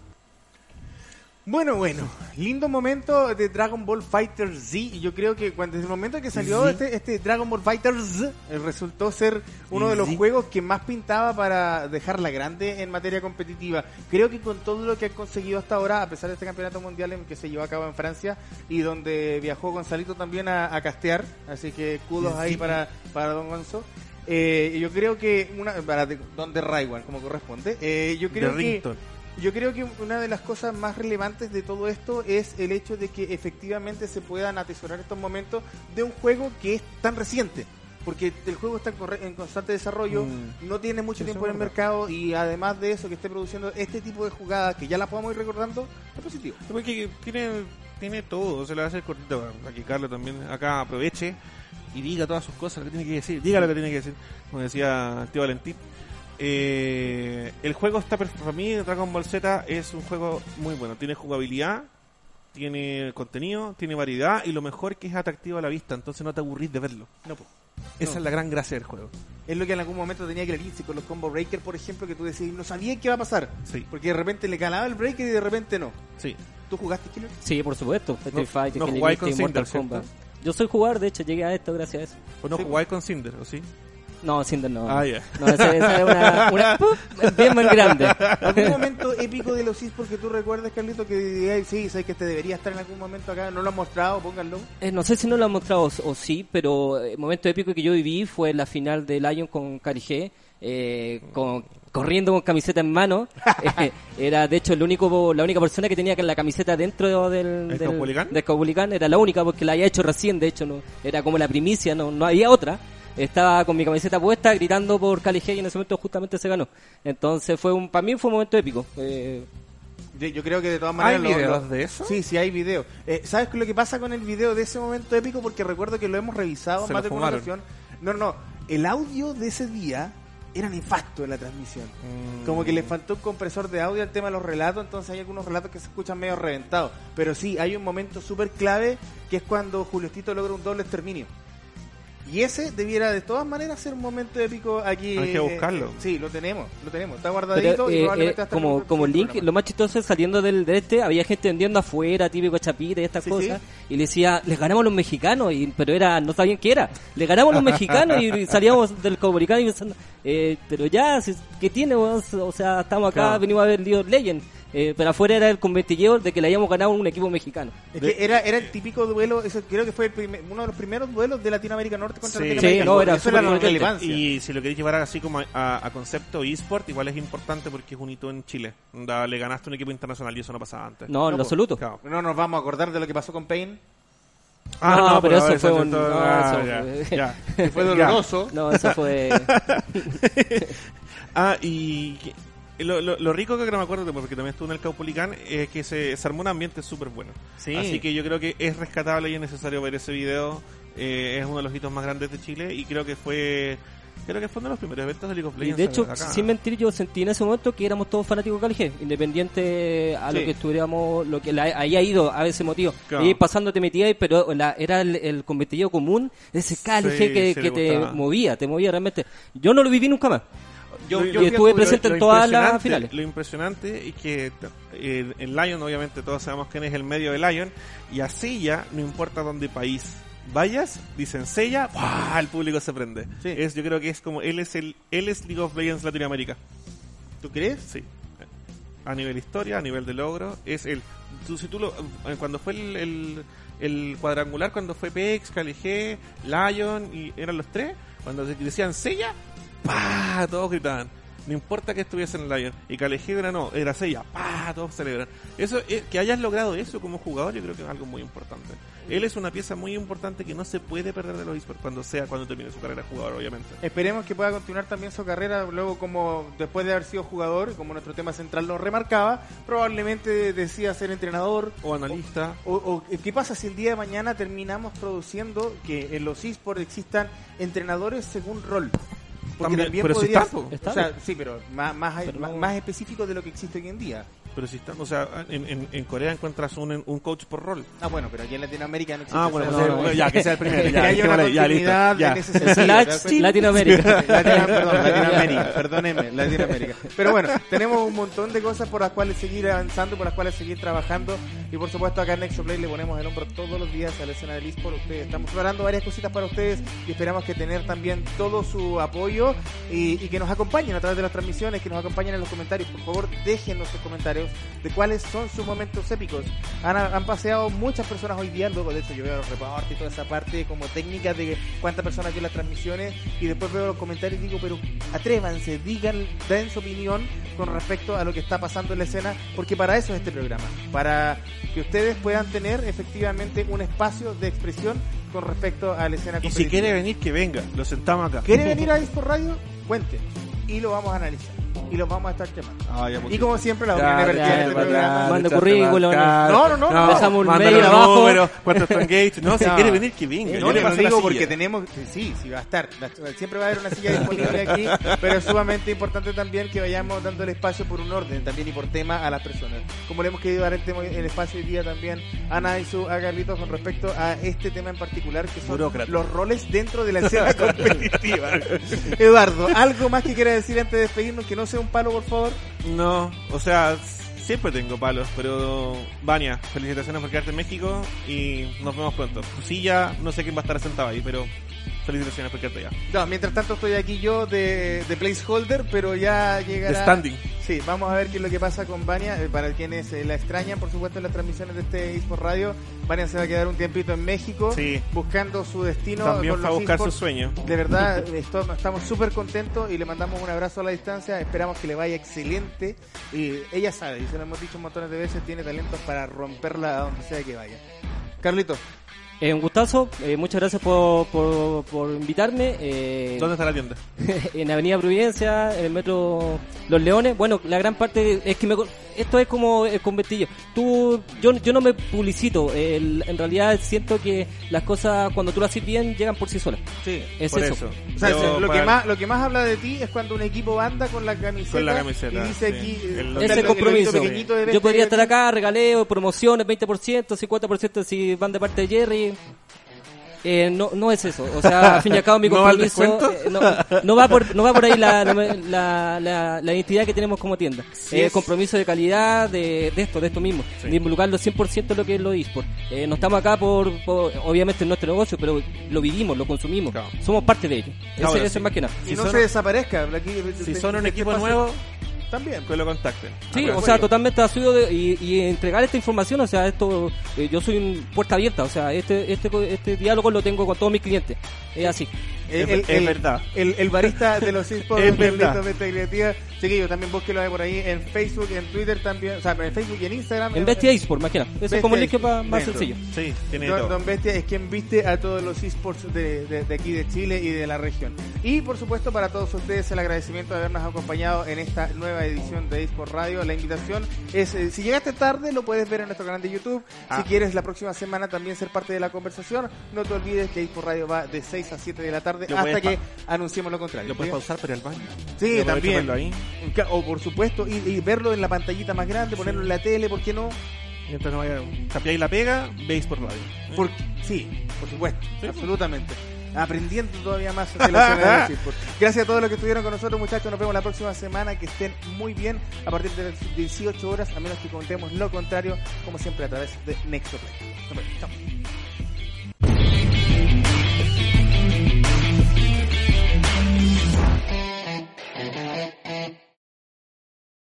Bueno, bueno, lindo momento de Dragon Ball Fighter Z. Y yo creo que cuando desde el momento que salió este, este Dragon Ball Fighter Z, eh, resultó ser uno de los juegos que más pintaba para dejarla grande en materia competitiva. Creo que con todo lo que ha conseguido hasta ahora, a pesar de este campeonato mundial en que se llevó a cabo en Francia y donde viajó Gonzalito también a, a castear, así que kudos ahí para, para Don Gonzo. Eh, yo creo que una para de, Don de Raiwan, como corresponde. Eh, yo creo De que Rington. Yo creo que una de las cosas más relevantes de todo esto es el hecho de que efectivamente se puedan atesorar estos momentos de un juego que es tan reciente. Porque el juego está en constante desarrollo, Mm. no tiene mucho tiempo en el mercado y además de eso que esté produciendo este tipo de jugadas que ya las podemos ir recordando, es positivo. Porque tiene, tiene todo, se a hacer cortito para que Carlos también acá aproveche y diga todas sus cosas, lo que tiene que decir, diga lo que tiene que decir, como decía el tío Valentín. Eh, el juego está perfecto, para mí Dragon Ball Z es un juego muy bueno, tiene jugabilidad, tiene contenido, tiene variedad y lo mejor que es atractivo a la vista, entonces no te aburrís de verlo. No, po. Esa No. es la gran gracia del juego. Es lo que en algún momento tenía que irse con los combo breaker, por ejemplo, que tú decías, no sabía qué iba a pasar. Sí, Porque de repente le ganaba el breaker y de repente no. sí. ¿Tú jugaste Killer? Sí, por supuesto. No Killer jugáis con Cinder. Yo soy jugador, de hecho, llegué a esto gracias a eso. ¿O no Sí, jugáis con Cinder, o sí? No, Cinder no. Ah, ya. No, esa, esa es una, bien más grande. ¿Algún momento épico de los esports que tú recuerdes, Carlito, que sí, sabes que te debería estar en algún momento acá? ¿No lo han mostrado? Pónganlo. Eh, no sé si no lo han mostrado o, o sí, pero el momento épico que yo viví fue la final de Lion con Karige, eh, con, corriendo con camiseta en mano. Eh, era de hecho el único, la única persona que tenía que la camiseta dentro del, ¿El del, era la única porque la había hecho recién, de hecho no era como la primicia, no, no había otra. Estaba con mi camiseta puesta gritando por Karige y en ese momento justamente se ganó. Entonces fue un, para mí fue un momento épico. Eh, Yo, creo que de todas ¿Hay maneras... lo- videos lo- de eso? Sí, sí, hay videos. Eh, ¿Sabes lo que pasa con el video de ese momento épico? Porque recuerdo que lo hemos revisado Se más de una ocasión. No, no, el audio de ese día era nefasto en la transmisión. Mm. Como que le faltó un compresor de audio al tema de los relatos, entonces hay algunos relatos que se escuchan medio reventados. Pero sí, hay un momento súper clave que es cuando Julio Tito logra un doble exterminio. Y ese debiera de todas maneras ser un momento épico aquí. Hay que eh, buscarlo. eh, sí, lo tenemos, lo tenemos. Está guardadito Pero, y eh, probablemente eh, hasta el como, como Link, programa. lo más chistoso es saliendo del de este, había gente vendiendo afuera, típico chapita y estas Sí, cosas, y le decía, les ganamos a los mexicanos, y, pero era, no sabían qué era, le ganamos a los mexicanos y salíamos del comunicado y pensando, eh, pero ya, si- ¿qué tiene? O sea, estamos acá, Claro. venimos a ver League of Legends, eh, pero afuera era el conventilleo de que le habíamos ganado a un equipo mexicano. Es que era, era el típico duelo, eso creo que fue el primer- uno de los primeros duelos de Latinoamérica Norte contra Sí. Latinoamérica Sí, no, era Eso era la relevancia. Y si lo queréis llevar así como a, concepto eSport, igual es importante porque es un hito en Chile. Onda, le ganaste a un equipo internacional y eso no pasaba antes. No, en No, lo po. absoluto. Claro. No nos vamos a acordar de lo que pasó con Payne, Ah, No, pero eso fue un- no, ah, eso ya, fue- ya. doloroso. No, eso fue... Ah, y lo, lo, lo rico que me acuerdo, porque también estuve en el Caupolicán, es que se, se armó un ambiente súper bueno. Sí. Así que yo creo que es rescatable y es necesario ver ese video. Eh, es uno de los hitos más grandes de Chile y creo que fue creo que fue uno de los primeros eventos de League of Y Legends de hecho, acá. sin mentir, yo sentí en ese momento que éramos todos fanáticos de Calige, independiente a lo que estuviéramos, lo que la, haya ido a ese motivo. Claro. Y pasando te metías, pero la, era el, el competitivo común, ese Calige Sí, que, te movía, te movía realmente. Yo no lo viví nunca más. Yo- estuve tu- presente en todas las finales. Lo impresionante es que eh, en Lion, obviamente, todos sabemos quién es el medio de Lion. Y así ya, no importa dónde país vayas, dicen Sella, ¡buah! el público se prende. Sí. Es, yo creo que es como él es el él es League of Legends Latinoamérica. ¿Tú crees? Sí. a nivel historia, a nivel de logro, es el... Tú, si tú lo, eh, cuando fue el, el, el cuadrangular, cuando fue PX, KLG, Lion, y eran los tres, cuando de- decían sella, ¡pa! Todos gritaban. No importa que estuviese en Lion. Y KLG era no, era sella, ¡pa! Todos celebran. Eso, eh, que hayas logrado eso como jugador, yo creo que es algo muy importante. Él es una pieza muy importante que no se puede perder de los esports cuando sea, cuando termine su carrera de jugador, obviamente. Esperemos que pueda continuar también su carrera luego como después de haber sido jugador, como nuestro tema central lo remarcaba, probablemente decida ser entrenador. O analista. O, o, ¿Qué pasa si el día de mañana terminamos produciendo que en los esports existan entrenadores según rol? Porque También, pero si podría está, po. o sea, sí, pero más, más, Pero más, no- más específico de lo que existe hoy en día. Pero si está, o sea, en, en, en Corea encuentras un, un coach por rol. Ah, bueno, pero aquí en Latinoamérica no existe Ah, bueno, pues, No, eh, no, ya, que sea el primero, que ya, haya una ya, listo, continuidad ya. en ese sentido. Latinoamérica. Latina- perdón, Latinoamérica, perdónenme, Latinoamérica. Pero bueno, tenemos un montón de cosas por las cuales seguir avanzando, por las cuales seguir trabajando. Y por supuesto, acá en Nexoplay le ponemos el hombro todos los días a la escena del eSport. Ustedes, estamos preparando varias cositas para ustedes y esperamos que tener también todo su apoyo y, y que nos acompañen a través de las transmisiones, que nos acompañen en los comentarios. Por favor, déjenos sus comentarios de cuáles son sus momentos épicos. Han, han paseado muchas personas hoy día, luego de eso yo veo los reportes y toda esa parte como técnica de cuántas personas vio las transmisiones y después veo los comentarios y digo, pero atrévanse, digan, den su opinión con respecto a lo que está pasando en la escena, porque para eso es este programa, para que ustedes puedan tener efectivamente un espacio de expresión con respecto a la escena Y si quiere venir, que venga. Lo sentamos acá. ¿Quiere venir a Discord Radio? Cuente. Y lo vamos a analizar. Y lo vamos a estar llamando. Ah, ya, Y como siempre, la opinión ya, vertida en este programa. Manda currículum. No, no, no, no. Dejamos un mail los abajo. números, cuántos están gates. No, si No. quiere venir, que venga. No, Yo le yo lo digo porque tenemos, sí, sí va a estar. Siempre va a haber una silla disponible aquí, pero es sumamente importante también que vayamos dando el espacio por un orden también y por tema a las personas. Como le hemos querido dar el, tema, el espacio hoy día también a Naisu, a Carlitos con respecto a este tema en particular que son Burócrata. los roles dentro de la escena competitiva. Eduardo, ¿algo más que quiera decir antes de despedirnos? Que no sea un palo, por favor. No, o sea, siempre tengo palos, pero Vania, felicitaciones por quedarte en México y nos vemos pronto. Tu silla, no sé quién va a estar sentado ahí, pero felicitaciones por quedarte allá. No, mientras tanto estoy aquí yo de, de placeholder, pero ya llegará... De standing. Sí, vamos a ver qué es lo que pasa con Vania. Eh, para quienes eh, la extrañan, por supuesto, en las transmisiones de este eSport Radio, Vania se va a quedar un tiempito en México, Sí. buscando su destino. También con fue a buscar su sueño. De verdad, esto- estamos súper contentos y le mandamos un abrazo a la distancia. Esperamos que le vaya excelente. Y ella sabe, y se lo hemos dicho un montón de veces, tiene talentos para romperla a donde sea que vaya. Carlito, Eh, un gustazo, eh, muchas gracias por, por, por invitarme. eh, ¿Dónde está la tienda? en Avenida Providencia, en el metro Los Leones. Bueno, la gran parte es que me, esto es como el convertillo. Tú, yo, yo no me publicito. el- en realidad siento que las cosas cuando tú las haces bien llegan por sí solas. sí. Es Por eso. eso. O sea, Yo lo, para- que más, lo que más habla de ti es cuando un equipo anda con la camiseta, Con la camiseta, y dice sí. aquí El- Ese el- compromiso. de Yo podría estar acá, regaleo, promociones, 20%, 50% si van de parte de Jerry. Eh, no, no es eso. O sea, al fin y al cabo mi ¿No compromiso descuento? eh, no, no va por no va por ahí la, la, la, la identidad que tenemos como tienda. Sí Eh, es. compromiso de calidad de, de esto, de esto mismo. Sí. De involucrarlo 100% en lo que es lo eSport. Eh, no estamos acá por, por, obviamente, en nuestro negocio, pero lo vivimos, lo consumimos. Claro. Somos parte de ello. Ese, Ahora ese sí. es más que nada. Y Si no son- se desaparezca. Aquí, Si de- son un de- equipo nuevo, también. que lo contacten. Sí, o sea, totalmente asuido de, y, y entregar esta información, o sea, esto, eh, yo soy un puerta abierta, o sea, este, este, este diálogo lo tengo con todos mis clientes, es así. El, Es- es verdad. El, el barista de los esports Es verdad. Mente Creativa. Chiquillo, también búsquelo ahí por ahí en Facebook y en Twitter también. O sea, en Facebook y en Instagram. En Bestia eSport, más que nada. Eso Bestia es como el link más dentro. sencillo. Sí, tiene Don, todo. Don Bestia es quien viste a todos los esports de, de, de aquí de Chile y de la región. Y por supuesto para todos ustedes el agradecimiento de habernos acompañado en esta nueva edición de eSport Radio. La invitación es, eh, si llegaste tarde lo puedes ver en nuestro canal de YouTube. Ah. Si quieres la próxima semana también ser parte de la conversación, no te olvides que eSport Radio va de 6 a 7 de la tarde Lo hasta que anunciemos lo contrario. Lo puedes pausar para al baño. Sí, aprovecho también. ahí. O por supuesto, y, y verlo en la pantallita más grande, ponerlo en la tele, ¿por qué no? Mientras no vaya, la pega, veis por radio. Por, sí, por supuesto, Sí. absolutamente aprendiendo todavía más de pues. la Gracias a todos los que estuvieron con nosotros, muchachos. Nos vemos la próxima semana. Que estén muy bien a partir de las 18 horas, a menos que contemos lo contrario, como siempre, a través de Nexoplay Nos vemos. Chao.